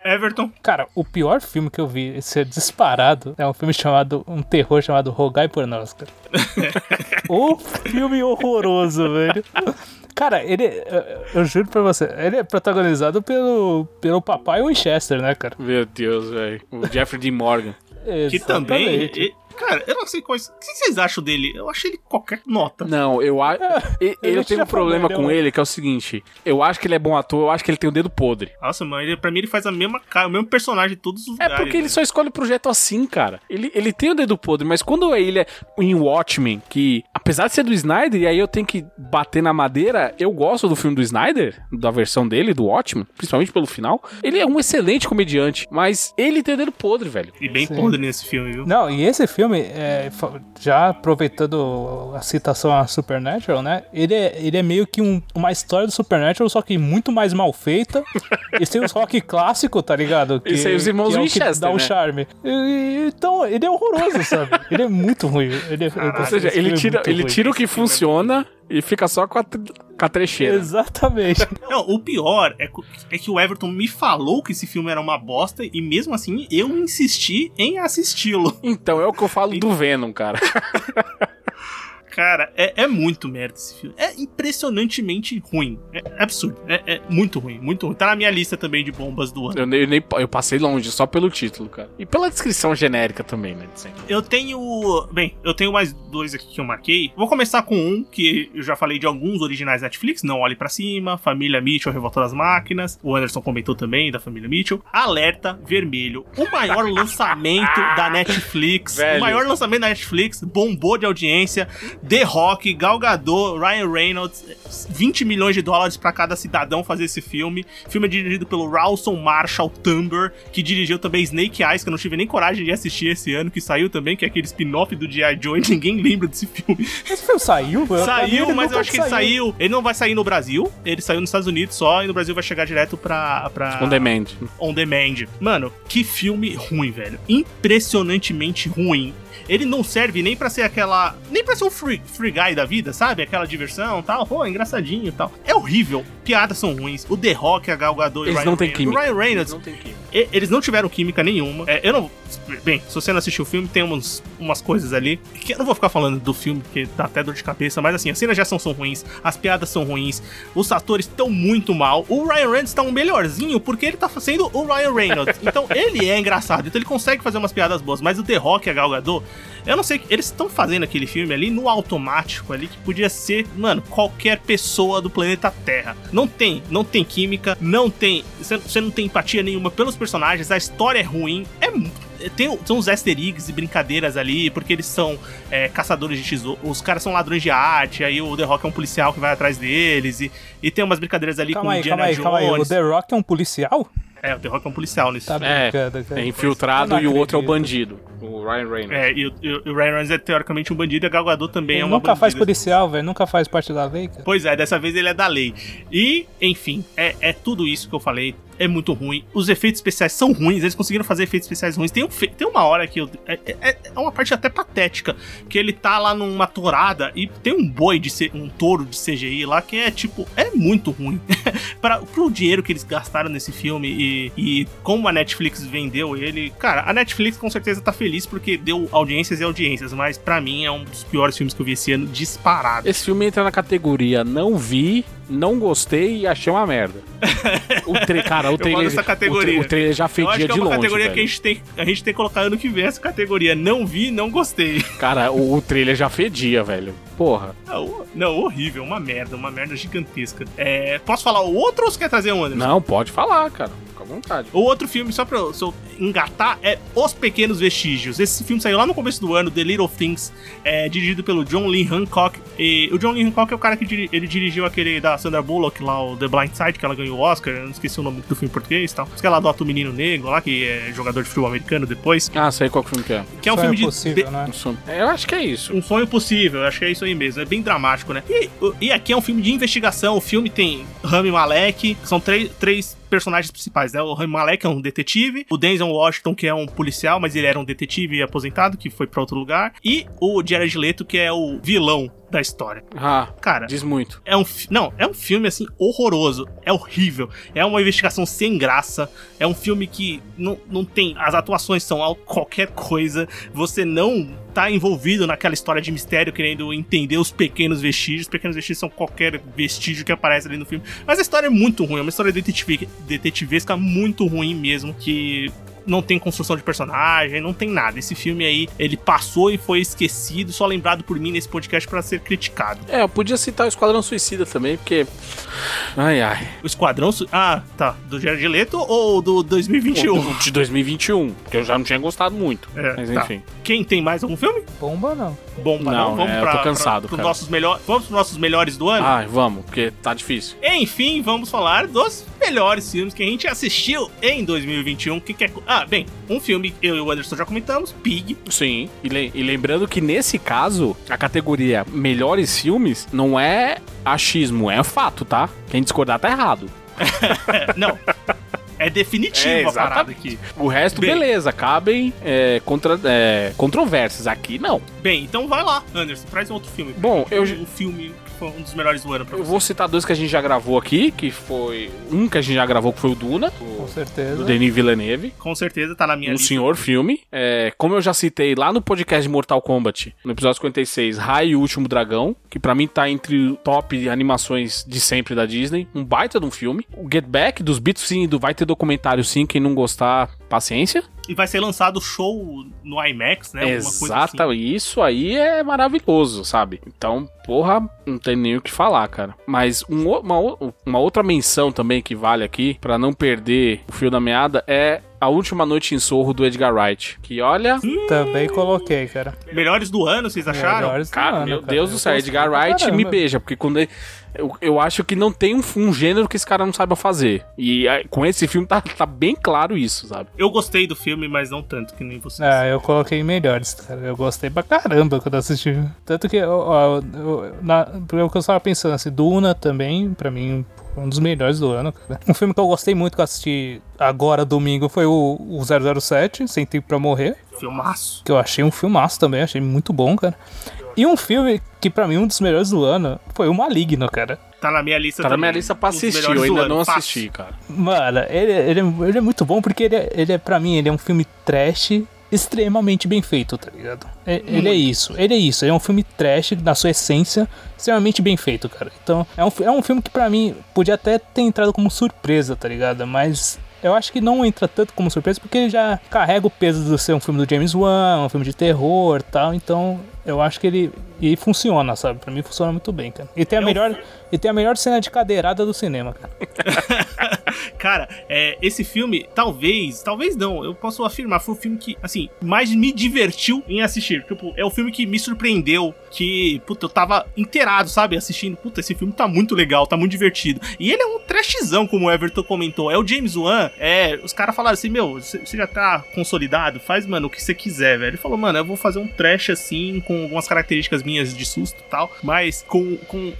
Everton, Cara, o pior filme que eu vi ser disparado é um filme chamado. Um terror chamado Rogai por Nós, cara. o filme horroroso, velho. Cara, ele. eu- Eu juro pra você, ele é protagonizado pelo, pelo papai Winchester, né, cara? Meu Deus, velho. O Jeffrey D. Morgan. que também. Cara, eu não sei quais. O que vocês acham dele? Eu achei ele qualquer nota. Não, eu acho. Ele eu tem um problema falei, com ele que é o seguinte: eu acho que ele é bom ator, eu acho que ele tem o dedo podre. Nossa, mano, ele, pra mim ele faz a mesma cara, o mesmo personagem em todos os É lugares. porque ele né? só escolhe projeto assim, cara. Ele, ele tem o dedo podre, mas quando ele é em Watchmen, que apesar de ser do Snyder, e aí eu tenho que bater na madeira, eu gosto do filme do Snyder, da versão dele, do Watchmen, principalmente pelo final. Ele é um excelente comediante, mas ele tem o dedo podre, velho. E bem Sim. podre nesse filme, viu? Não, e esse filme, é, fa- já aproveitando a citação a Supernatural, né? Ele é, ele é meio que um- uma história do Supernatural, só que muito mais mal feita. e sem os rock clássico, tá ligado? Que, Esse aí, os irmãos que é Winchester, dá o né? charme. E- e- então, ele é horroroso, sabe? Ele é muito ruim. Ele é, Ou seja, ele filme é tira, ele ruim. tira o que funciona e fica só com a, com a trecheira. Exatamente. Não, o pior é, é que o Everton me falou que esse filme era uma bosta e mesmo assim eu insisti em assisti-lo. Então, é o que eu falo do Venom, cara. Cara, é, é muito merda esse filme. É impressionantemente ruim. É absurdo. É, é muito ruim, muito ruim. Tá na minha lista também de bombas do ano. Eu, eu nem- eu passei longe, só pelo título, cara. E pela descrição genérica também, né? Eu tenho. Bem, eu tenho mais dois aqui que eu marquei. Vou começar com um que eu já falei de alguns originais Netflix. Não Olhe Pra Cima, Família Mitchell, Revolta das Máquinas. O Anderson comentou também da Família Mitchell. Alerta Vermelho. O maior lançamento da Netflix. Velho. O maior lançamento da Netflix. Bombou de audiência. The Rock, Gal Gadot, Ryan Reynolds. 20 milhões de dólares pra cada cidadão fazer esse filme. O filme é dirigido pelo Rawson Marshall Tumber, que dirigiu também Snake Eyes, que eu não tive nem coragem de assistir esse ano, que saiu também, que é aquele spin-off do G.I. Joe, ninguém lembra desse filme. Esse filme saiu? Saiu, mas eu acho que ele saiu. Ele não vai sair no Brasil, ele saiu nos Estados Unidos só, e no Brasil vai chegar direto pra. pra On demand. On Demand. Mano, que filme ruim, velho. Impressionantemente ruim. Ele não serve nem pra ser aquela. Nem pra ser um free, free guy da vida, sabe? Aquela diversão e tal. Pô, engraçadinho e tal. É horrível. Piadas são ruins. O The Rock, a Gal Gadot e Eles Ryan não têm química. O Ryan Reynolds, Eles não química. Eles não tiveram química nenhuma. É, eu não. Bem, se você não assistiu o filme, tem uns, umas coisas ali. Que eu não vou ficar falando do filme, porque dá até dor de cabeça, mas assim, as cenas de ação são ruins, as piadas são ruins, os atores estão muito mal. O Ryan Reynolds tá um melhorzinho porque ele tá fazendo o Ryan Reynolds. Então ele é engraçado, então ele consegue fazer umas piadas boas. Mas o The Rock e a Gal Gadot, eu não sei, eles estão fazendo aquele filme ali no automático ali, que podia ser, mano, qualquer pessoa do planeta Terra. Não tem, não tem química, não tem, você não tem empatia nenhuma pelos personagens, a história é ruim, é mu- tem, tem uns easter eggs e brincadeiras ali, porque eles são é, caçadores de tesouro. Os caras são ladrões de arte, aí o The Rock é um policial que vai atrás deles. E, e tem umas brincadeiras ali Calma com o aí, Indiana calma aí, calma aí. O Jones. The Rock é um policial? É, o The Rock é um policial nesse Tá filme. É. É infiltrado e o outro é o bandido. O Ryan Reynolds. É, e, o- e o Ryan Reynolds é teoricamente um bandido e a Gal Gadot também é Ele uma nunca faz bandida. policial, velho. Nunca faz parte da lei, cara. Pois é, dessa vez ele é da lei. E, enfim, é, é tudo isso que eu falei. É muito ruim. Os efeitos especiais são ruins. Eles conseguiram fazer efeitos especiais ruins. Tem, um tem uma hora que eu, é, é- é uma parte até patética. Que ele tá lá numa torada e tem um boi de um touro de CGI lá que é tipo. É muito ruim. para pro dinheiro que eles gastaram nesse filme e, e como a Netflix vendeu ele. Cara, a Netflix com certeza tá feliz porque deu audiências e audiências. Mas pra mim é um dos piores filmes que eu vi esse ano disparado. Esse filme entra na categoria não vi, não gostei e achei uma merda. O tra... Cara, o trailer, dessa categoria. O, tra- o trailer já Eu acho fedia que é de uma longe. categoria velho. que a gente, tem, a gente tem que colocar ano que vem essa categoria. Não vi, não gostei. Cara, o, o trailer já fedia, velho. Porra. Não, não, horrível, uma merda, uma merda gigantesca. É, posso falar o outro ou você quer trazer um, Anderson? Não, pode falar, cara. Fica à vontade. O outro filme, só pra eu, engatar, é Os Pequenos Vestígios. Esse filme saiu lá no começo do ano, The Little Things, é, dirigido pelo John Lee Hancock. E o John Lee Hancock é o cara que diri- ele dirigiu aquele da Sandra Bullock lá, o The Blind Side, que ela ganhou o Oscar. Eu não esqueci o nome do filme em português e tal. Mas que ela adota o menino negro lá, que é jogador de futebol americano depois. Ah, sei qual filme que é. Que é um Sonho filme de. possível, de- né? Um som- É, Eu acho que é isso. Um sonho possível, eu acho que é isso aí mesmo. É bem dramático, né? E, e aqui é um filme de investigação. O filme tem Rami Malek, que são três, três personagens principais, né? O Rami Malek é um detetive, o Denzel Washington, que é um policial, mas ele era um detetive aposentado, que foi pra outro lugar, e o Jared Leto, que é o vilão da história. Ah, Cara, diz muito. é um. Não, é um filme assim horroroso. É horrível. É uma investigação sem graça. É um filme que não, não tem. As atuações são al- qualquer coisa. Você não tá envolvido naquela história de mistério, querendo entender os pequenos vestígios. Os pequenos vestígios são qualquer vestígio que aparece ali no filme. Mas a história é muito ruim. É uma história detetive, detetivesca muito ruim mesmo. Que não tem construção de personagem, não tem nada. Esse filme aí, ele passou e foi esquecido, só lembrado por mim nesse podcast pra ser criticado. É, eu podia citar o Esquadrão Suicida também, porque. Ai, ai. O Esquadrão. Su- Ah, tá. Do Jared Leto ou do 2021? O de 2021, que eu já não tinha gostado muito. É, Mas tá. enfim. Quem tem mais algum filme? Bomba não. Bomba, não. Não, Vamos é, eu pra, tô cansado, pra, nossos melhor... Vamos pros nossos melhores do ano? Ai, vamos, porque tá difícil. Enfim, vamos falar dos melhores filmes que a gente assistiu em 2021. Que que é... Ah, bem, um filme eu e o Anderson já comentamos, Pig. Sim, e, le- e lembrando que nesse caso, a categoria melhores filmes não é achismo, é fato, tá? Quem discordar tá errado. Não. É definitivo É, a parada aqui. O resto, Bem. beleza, cabem é, contra, é, controvérsias. Aqui, não. Bem, então vai lá, Anderson, traz outro filme. Bom, eu- Um filme foi um dos melhores do ano pra Eu você. vou citar dois que a gente já gravou aqui, que foi... Um que a gente já gravou, que foi o Duna, Com certeza. do Denis Villeneuve. Com certeza tá na minha Um lista. senhor filme. É, como eu já citei lá no podcast de Mortal Kombat, no episódio 56, Rai e o Último Dragão, que pra mim tá entre o top animações de sempre da Disney. Um baita de um filme. O Get Back, dos Beatles, sim, do vai ter documentário sim, quem não gostar, paciência. E vai ser lançado show no IMAX, né? Coisa assim. Exato, isso aí é maravilhoso, sabe? Então, porra, não tem nem o que falar, cara. Mas um uma, uma outra menção também que vale aqui, pra não perder o fio da meada, é A Última Noite em Sorro do Edgar Wright. Que olha, Também coloquei, cara. Melhores do ano, vocês acharam? Melhores do Cara, ano, meu cara. Deus do Eu céu, Edgar Wright caramba. me beija, porque quando ele, eu, eu acho que não tem um, um gênero que esse cara não saiba fazer. E ah, com esse filme tá, tá bem claro isso, sabe? Eu gostei do filme, mas não tanto que nem vocês. Ah, eu coloquei melhores, cara. Eu gostei pra caramba quando assisti. Tanto que, ó, ó, eu- na, porque o que eu estava pensando, assim, Duna também, pra mim, um dos melhores do ano, cara. Um filme que eu gostei muito que eu assisti agora, domingo, foi o, o 007, Sem Tempo Pra Morrer. Filmaço. Que eu achei um filmaço também, achei muito bom, cara. E um filme que pra mim um dos melhores do ano foi o Maligno, cara. Tá na minha lista Tá na também. minha lista pra assistir, melhores eu do ainda ano, não assisti, cara. Mano, ele, ele, é- ele é muito bom porque ele é, ele é, pra mim, ele é um filme trash extremamente bem feito, tá ligado? É- Ele é isso, ele é isso, ele é um filme trash na sua essência, extremamente bem feito, cara. Então, é um, é um filme que pra mim podia até ter entrado como surpresa, tá ligado? Mas eu acho que não entra tanto como surpresa porque ele já carrega o peso de ser um filme do James Wan, um filme de terror e tal, então eu acho que ele, ele funciona, sabe? Pra mim funciona muito bem, cara. E tem a É um melhor, e tem a melhor cena de cadeirada do cinema, cara. Cara, é, esse filme, talvez, talvez não, eu posso afirmar, foi o filme que, assim, mais me divertiu em assistir. Tipo, é o filme que me surpreendeu, que, puta, eu tava inteirado, sabe, assistindo. Puta, esse filme tá muito legal, tá muito divertido. E ele é um trashzão, como o Everton comentou. É o James Wan, é, os caras falaram assim, meu, você já tá consolidado, faz, mano, o que você quiser, velho. Ele falou, mano, eu vou fazer um trash assim, com algumas características minhas de susto e tal, mas com, com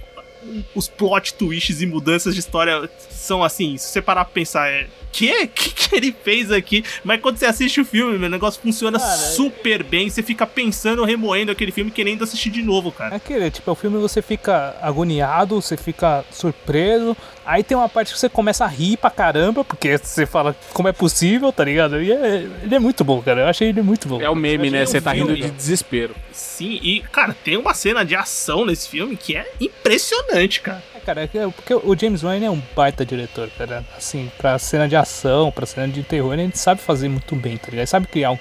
os plot twists e mudanças de história são assim, se você parar pra pensar, é. Que? que que ele fez aqui? Mas quando você assiste o filme, meu o negócio funciona Cara, é- super bem. Você fica pensando, remoendo aquele filme, querendo assistir de novo, É cara. aquele, tipo, o filme você fica agoniado, você fica surpreso. Aí tem uma parte que você começa a rir pra caramba, porque você fala como é possível, tá ligado? E é- ele é muito bom, cara. Eu achei ele muito bom. É o meme, né? Você tá rindo filme. de desespero. Sim, e, cara, tem uma cena de ação nesse filme que é impressionante, cara. É, cara, é que- porque o James Wan é um baita diretor, cara. Assim, pra cena de ação, pra cena de terror, ele sabe fazer muito bem, tá ligado? Ele sabe criar um,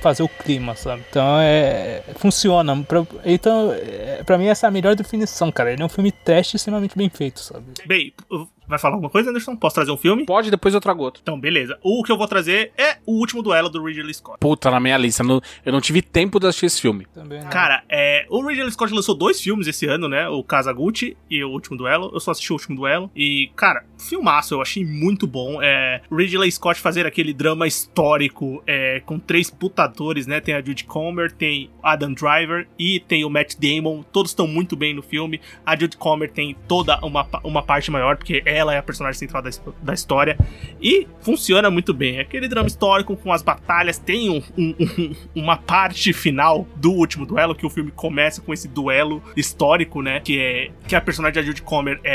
fazer o clima, sabe? Então é. Funciona. Pra, então, é, pra mim, essa é a melhor definição, cara. Ele é um filme trash extremamente bem feito, sabe? Bem, vai falar alguma coisa, Anderson? Posso trazer um filme? Pode, depois eu trago outro. Então, beleza. O que eu vou trazer é o último duelo do Ridley Scott. Puta, na minha lista. não- eu não tive tempo de assistir esse filme. Também. né? Cara, é, o Ridley Scott lançou dois filmes esse ano, né? O Kazaguchi e o Último Duelo. Eu só assisti o Último Duelo. E, cara, filmaço, eu achei muito bom. É, Ridley Scott fazer aquele drama histórico é, com três putadores, né? Tem a Judy Comer, tem Adam Driver e tem o Matt Damon. Todos estão muito bem no filme. A Judy Comer tem toda uma, uma parte maior, porque ela é a personagem central da, da história. E funciona muito bem. Aquele drama histórico com as batalhas. Tem um- um- um- uma parte final do último duelo, que o filme começa com esse duelo histórico, né? Que é que a personagem da Judy Comer é,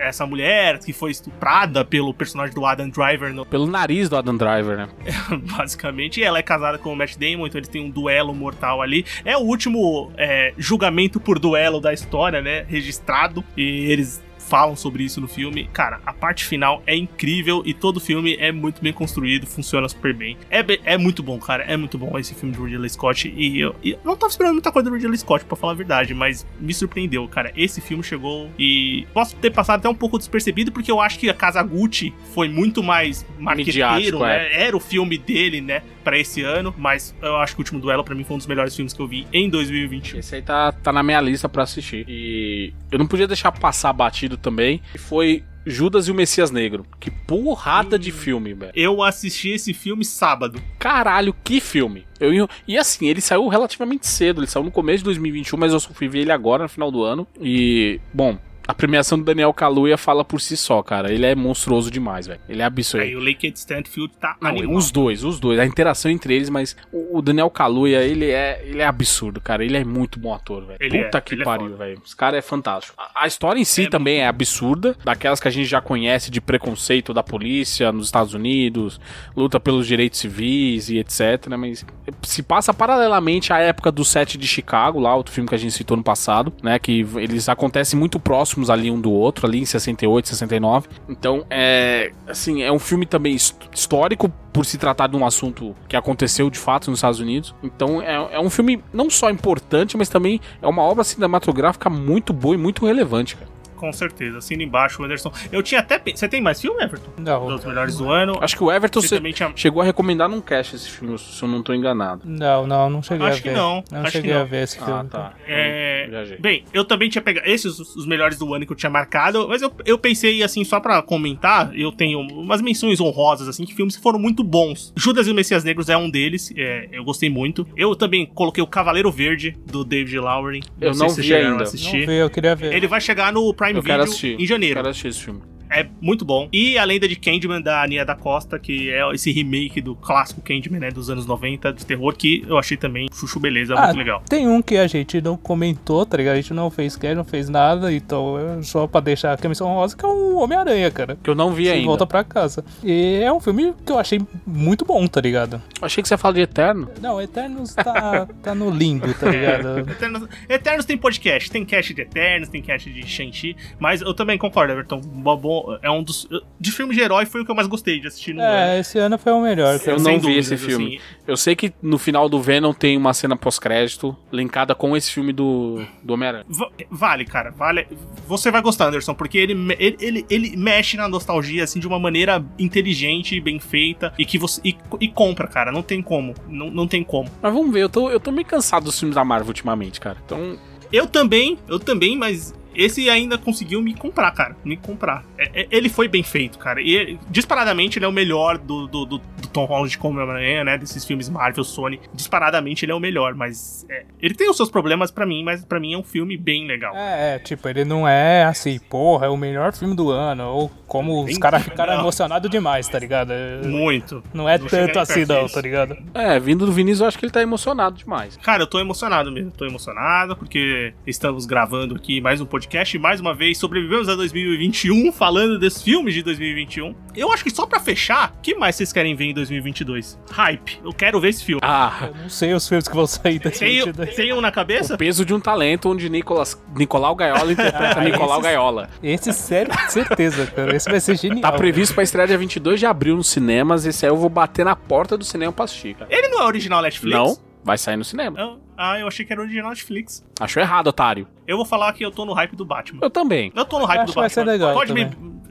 é- é essa mulher que foi estuprada pelo personagem do Adam Driver no, Pelo nariz do Adam Driver, né? basicamente. E ela é casada com o Matt Damon, então eles têm um duelo mortal ali. É o último é, julgamento por duelo da história, né? Registrado. E eles falam sobre isso no filme. Cara, a parte final é incrível e todo o filme é muito bem construído, funciona super bem. É, be- é muito bom, cara. É muito bom esse filme do Ridley Scott. E eu, e eu não tava esperando muita coisa do Ridley Scott, pra falar a verdade, mas me surpreendeu, cara. Esse filme chegou e posso ter passado até um pouco despercebido, porque eu acho que a Casa Gucci foi muito mais marqueteiro, Midiático, né? Era o filme dele, né, pra esse ano, mas eu acho que o Último Duelo pra mim foi um dos melhores filmes que eu vi em 2021. Esse aí tá, tá na minha lista pra assistir. E eu não podia deixar passar batido também. Foi Judas e o Messias Negro. Que porrada de filme, velho. Eu assisti esse filme sábado. Caralho, que filme. Eu, e assim, ele saiu relativamente cedo. Ele saiu no começo de 2021, mas eu só fui ver ele agora, no final do ano. E, bom, a premiação do Daniel Kaluuya fala por si só, cara. Ele é monstruoso demais, velho. Ele é absurdo. Aí o Lakeith Stanfield tá Não, animal. os dois, os dois, a interação entre eles, mas o o Daniel Kaluuya, ele é, ele é absurdo, cara. Ele é muito bom ator, velho. Ele Puta é, que é pariu, foda. velho. Os caras é fantástico. A, a história em si É também é absurda, daquelas que a gente já conhece de preconceito da polícia nos Estados Unidos, luta pelos direitos civis e etc, né? Mas se passa paralelamente à época do set de Chicago, lá, outro filme que a gente citou no passado, né? Que eles acontecem muito próximos ali um do outro, ali em 68, 69. Então, é. Assim, é um filme também his- histórico por se tratar de um assunto que aconteceu de fato nos Estados Unidos. Então, é, é um filme não só importante, mas também é uma obra cinematográfica muito boa e muito relevante, cara. Com certeza, assina embaixo, Anderson. Eu tinha até. Você tem mais filme, Everton? Não, Dos melhores do ano. Acho que o Everton Você tinha. chegou a recomendar num cast esse filme, se eu não tô enganado. não, não, não cheguei Acho a que ver. não, Não acho que cheguei não. a ver esse filme. Ah, tá. É, Viajei. Bem, eu também tinha pegado esses os, melhores do ano que eu tinha marcado, mas eu, eu pensei assim, só pra comentar, eu tenho umas menções honrosas, assim, que filmes que foram muito bons. Judas e o Messias Negros é um deles, é, eu gostei muito. Eu também coloquei o Cavaleiro Verde, do David Lowery. Eu sei não se vocês vi ainda. assistir. Não vi, eu queria ver. Ele vai chegar no Prime Eu quero Video assistir. em janeiro. Quero assistir esse filme. É muito bom. E a lenda de Candyman da Nia da Costa, que é esse remake do clássico Candyman, né, dos anos 90, de terror, que eu achei também chuchu beleza, Ah, muito legal. Tem um que a gente não comentou, tá ligado? A gente não fez cast, não fez nada, então só pra deixar a missão rosa, que é o Homem-Aranha, cara. Que eu não vi Que ainda. volta pra casa. E é um filme que eu achei muito bom, tá ligado? Achei que você ia falar de Eterno. Não, Eternos tá, tá no limbo, tá ligado? Eternos, Eternos tem podcast, tem cast de Eternos, tem cast de Shang-Chi, mas eu também concordo, Everton. Bo- É um dos. De filme de herói foi o que eu mais gostei de assistir no ano. É, esse ano foi o melhor. Eu não vi dúvidas, esse filme. assim. Eu sei que no final do Venom tem uma cena pós-crédito linkada com esse filme do, do Homem-Aranha. Va- Vale, cara, vale. Você vai gostar, Anderson, porque ele, ele, ele, ele mexe na nostalgia, assim, de uma maneira inteligente e bem feita, e que você. E, e compra, cara, não tem como. Não, não tem como. Mas vamos ver, eu tô, eu tô meio cansado dos filmes da Marvel ultimamente, cara. Então, Eu também, eu também, mas esse ainda conseguiu me comprar, cara. Me comprar. É- é- ele foi bem feito, cara. E disparadamente ele é o melhor do, do, do- do Tom Holland como Homem-Aranha, né? Desses filmes Marvel, Sony. Disparadamente ele é o melhor, mas. é, ele tem os seus problemas pra mim, mas pra mim é um filme bem legal. É, é, tipo, ele não é assim, porra, é o melhor filme do ano, ou como os Bem- caras ficaram emocionados demais, tá ligado? Muito. Não é Não tanto assim não, tá ligado? é, vindo do Vinícius, eu acho que ele tá emocionado demais. Cara, eu tô emocionado mesmo. Tô emocionado porque estamos gravando aqui mais um podcast. E Mais uma vez, sobrevivemos a 2021 falando desses filmes de 2021. Eu acho que só pra fechar, o que mais vocês querem ver em 2022? Hype. Eu quero ver esse filme. Ah, Eu não sei os filmes que vão sair desse Tem, 22. tem um na cabeça? o peso de um talento onde Nicolas, Nicolau Gaiola interpreta Ah, Nicolau esses- Gaiola. Esse, sério, certeza, cara. Esse vai ser genial. Tá previsto pra estrear dia 22 de abril nos cinemas. Esse aí eu vou bater na porta do cinema pra assistir, cara. Ele não é original Netflix? Não, vai sair no cinema. Ah, Ah, eu achei que era original Netflix. Achou errado, otário. Eu vou falar que eu tô no hype do Batman. Eu também. Eu tô no hype Eu do que vai Batman. ser legal Pode me.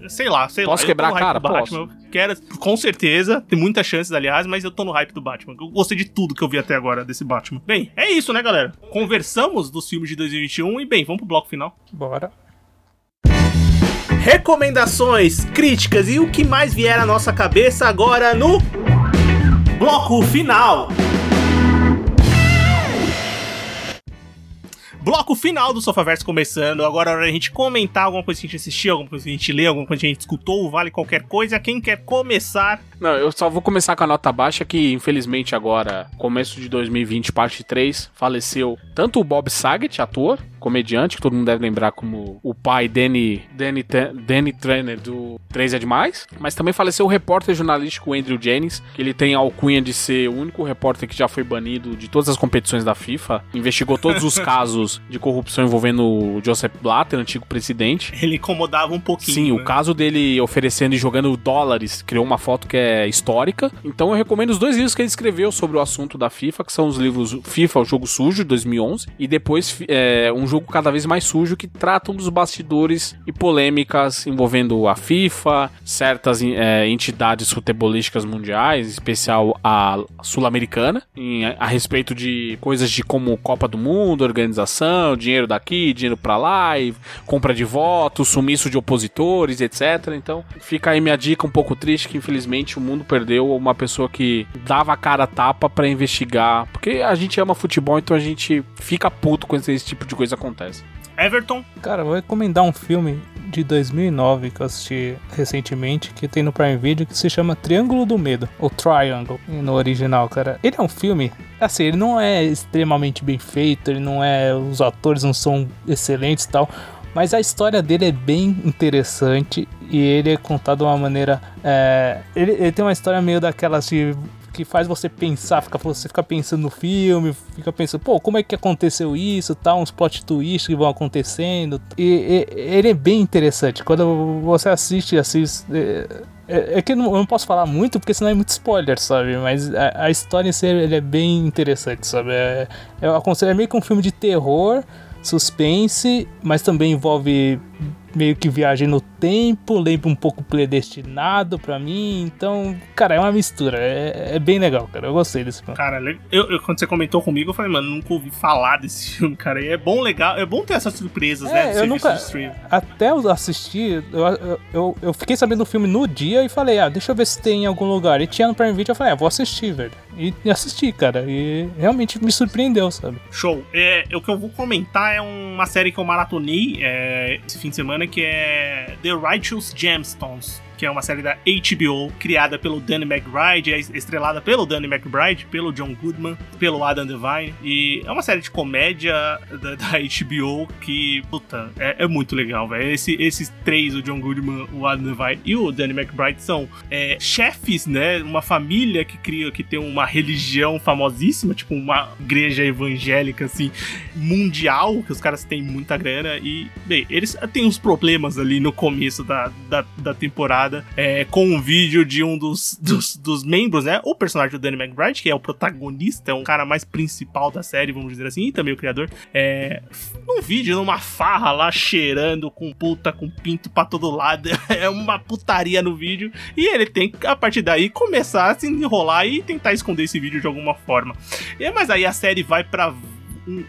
Sei lá, sei Posso lá. eu tô quebrar no a hype cara? do Batman. Eu Quero, com certeza. Tem muitas chances, aliás, mas eu tô no hype do Batman. Eu gostei de tudo que eu vi até agora desse Batman. Bem, é isso, né, galera? Conversamos dos filmes de 2021 e, bem, vamos pro bloco final. Bora. Recomendações, críticas e o que mais vier à nossa cabeça agora no. Bloco final! Bloco final do Sofaverso começando. Agora é hora da gente comentar alguma coisa que a gente assistiu, alguma coisa que a gente leu, alguma coisa que a gente escutou, vale qualquer coisa. Quem quer começar? Não, eu só vou começar com a nota baixa que, infelizmente, agora, começo de 2020, parte 3, faleceu tanto o Bob Saget, ator, comediante, que todo mundo deve lembrar como o pai Danny, Danny, Danny Trainer do 3 é Demais, mas também faleceu o repórter jornalístico Andrew Jennings, que ele tem a alcunha de ser o único repórter que já foi banido de todas as competições da FIFA, investigou todos os casos de corrupção envolvendo o Joseph Blatter, antigo presidente, Ele incomodava um pouquinho. Sim, o né? caso dele oferecendo e jogando dólares criou uma foto que é histórica. Então eu recomendo os dois livros que ele escreveu sobre o assunto da FIFA, que são os livros FIFA, o Jogo Sujo, de 2011, e depois é, Um Jogo Cada Vez Mais Sujo, que tratam dos bastidores e polêmicas envolvendo a FIFA, certas é, entidades futebolísticas mundiais, em especial a sul-americana, a respeito de coisas de como Copa do Mundo, organização, dinheiro daqui, dinheiro pra lá, e compra de votos, sumiço de opositores, etc. Então, fica aí minha dica um pouco triste que infelizmente o mundo perdeu uma pessoa que dava a cara a tapa pra investigar, porque a gente ama futebol, então a gente fica puto quando esse tipo de coisa acontece. Everton, Cara, vou recomendar um filme de 2009 que eu assisti recentemente, que tem no Prime Video, que se chama Triângulo do Medo, ou Triangle, no original, cara. Ele é um filme, assim, ele não é extremamente bem feito, ele não é, os atores não são excelentes e tal, mas a história dele é bem interessante e ele é contado de uma maneira, é, ele, ele tem uma história meio daquelas de que faz você pensar, fica, você fica pensando no filme, fica pensando, pô, como é que aconteceu isso, tal, uns plot twists que vão acontecendo. E, e- ele é bem interessante. Quando você assiste, assiste. É, é- é que eu não, posso falar muito, porque senão é muito spoiler, sabe? Mas a, a história em si é bem interessante, sabe? É, eu aconselho, é meio que um filme de terror, suspense, mas também envolve meio que viagem no tempo, lembra um pouco predestinado pra mim. Então, cara, é uma mistura. É, é bem legal, cara. Eu gostei desse filme. cara, eu, eu- quando você comentou comigo, eu falei, mano, nunca ouvi falar desse filme, cara. E é bom, legal, é bom ter essas surpresas, É, né? eu nunca-. Até eu assistir, eu, eu, eu, eu fiquei sabendo do filme no dia e falei, ah, deixa eu ver se tem em algum lugar. E tinha no Prime Video, eu falei, ah, vou assistir, velho. E, e assisti, cara. E realmente me surpreendeu, sabe? Show. É, o que eu vou comentar é uma série que eu maratonei é, esse fim de semana, que é The Righteous Gemstones que é uma série da HBO, criada pelo Danny McBride, é estrelada pelo Danny McBride, pelo John Goodman, pelo Adam Devine. E é uma série de comédia da, da HBO que, puta, é, é muito legal, velho. Esse, esses três, o John Goodman, o Adam Devine e o Danny McBride, são é, chefes, né? Uma família que cria, que tem uma religião famosíssima, tipo uma igreja evangélica, assim, mundial, que os caras têm muita grana. E, bem, eles têm uns problemas ali no começo da, da, da temporada temporada, é, com um vídeo de um dos, dos, dos, membros, né? O personagem do Danny McBride, que é o protagonista, é um cara mais principal da série, vamos dizer assim, e também o criador, é, um vídeo numa farra lá, cheirando com puta, com pinto pra todo lado. é uma putaria no vídeo. E ele tem a partir daí, começar a se enrolar e tentar esconder esse vídeo de alguma forma. E, mas aí a série vai pra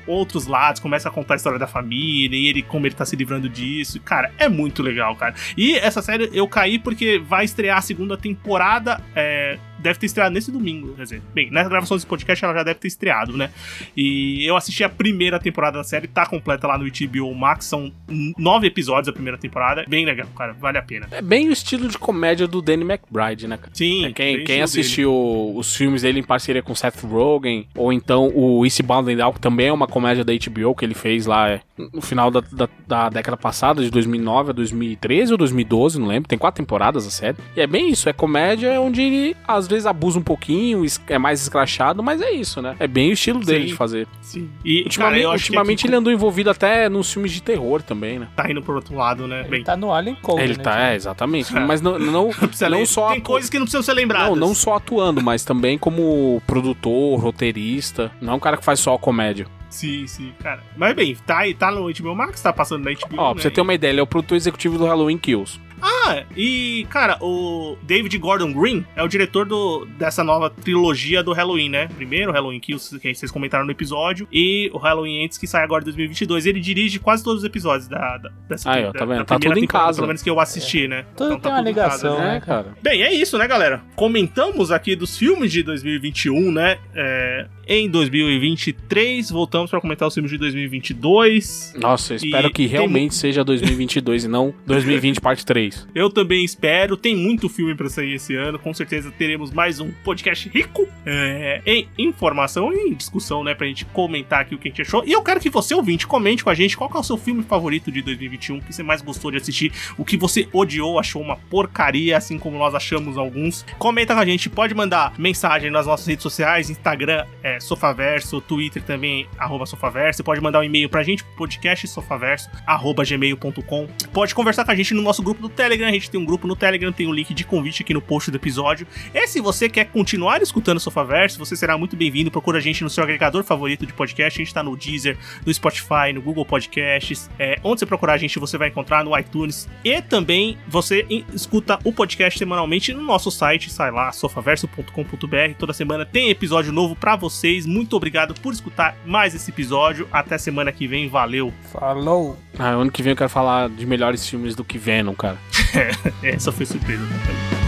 outros lados, começa a contar a história da família e ele como ele tá se livrando disso. Cara, é muito legal, cara. E essa série eu caí porque vai estrear a segunda temporada é, deve ter estreado nesse domingo. Quer dizer, bem, nessa gravação desse podcast ela já deve ter estreado, né? E eu assisti a primeira temporada da série, tá completa lá no HBO Max, são nove episódios a primeira temporada. Bem legal, cara, vale a pena. É bem o estilo de comédia do Danny McBride, né, cara? Sim. É, quem quem assistiu dele. os filmes dele em parceria com Seth Rogen, ou então o Eastbound and Down, que também é uma comédia da HBO que ele fez lá é, no final da, da, da, década passada, de 2009 a 2013 ou 2012, não lembro. Tem quatro temporadas a série. E é bem isso, é comédia onde ele às vezes abusa um pouquinho, é mais escrachado, mas é isso, né? É bem o estilo dele Sim. de fazer. Sim. E ultimamente, cara, ultimamente ele andou envolvido até nos filmes de terror também, né? Tá indo pro outro lado, né? Ele bem. tá no Alien Code, Ele né, tá, é, exatamente. mas não, não, não só. Tem coisas que não precisam ser lembradas. Não, não só atuando, mas também como produtor, roteirista. Não é um cara que faz só comédia. Sim, sim, cara. Mas bem, tá, tá no HBO Max, tá passando na HBO. Ó, né? pra você ter uma ideia, ele é o produtor executivo do Halloween Kills. Ah, e, cara, o David Gordon Green é o diretor do, dessa nova trilogia do Halloween, né? Primeiro, o Halloween Kills, que vocês comentaram no episódio, e o Halloween Ends, que sai agora em 2022. Ele dirige quase todos os episódios da, da, dessa Aí, ó, tá vendo? da Tá tudo em casa. Pelo menos que eu assisti, é. né? Tudo então, tem tá uma ligação, casa, né, É, cara. Bem, é isso, né, galera? Comentamos aqui dos filmes de 2021, né? É, em 2023, voltamos para comentar os filmes de 2022. Nossa, eu espero E que tem realmente seja 2022 e não 2020 parte 3. Eu também espero. Tem muito filme pra sair esse ano. Com certeza teremos mais um podcast rico é, em informação e em discussão, né? Pra gente comentar aqui o que a gente achou. E eu quero que você, ouvinte, comente com a gente qual é o seu filme favorito de 2021, o que você mais gostou de assistir, o que você odiou, achou uma porcaria, assim como nós achamos alguns. Comenta com a gente, pode mandar mensagem nas nossas redes sociais, Instagram é Sofaverso, Twitter também, arroba Sofaverso. Pode mandar um e-mail pra gente, podcast sofaverso, arroba gmail.com. Pode conversar com a gente no nosso grupo do Telegram, a gente tem um grupo no Telegram, tem o um link de convite aqui no post do episódio. E se você quer continuar escutando o Sofaverso, você será muito bem-vindo. Procura a gente no seu agregador favorito de podcast. A gente tá no Deezer, no Spotify, no Google Podcasts. É, onde você procurar a gente, você vai encontrar no iTunes. E também você escuta o podcast semanalmente no nosso site, sai lá, sofaverso.com.br. Toda semana tem episódio novo para vocês. Muito obrigado por escutar mais esse episódio. Até semana que vem. Valeu! Falou! Ah, ano que vem eu quero falar de melhores filmes do que Venom, cara. Essa foi surpresa, né?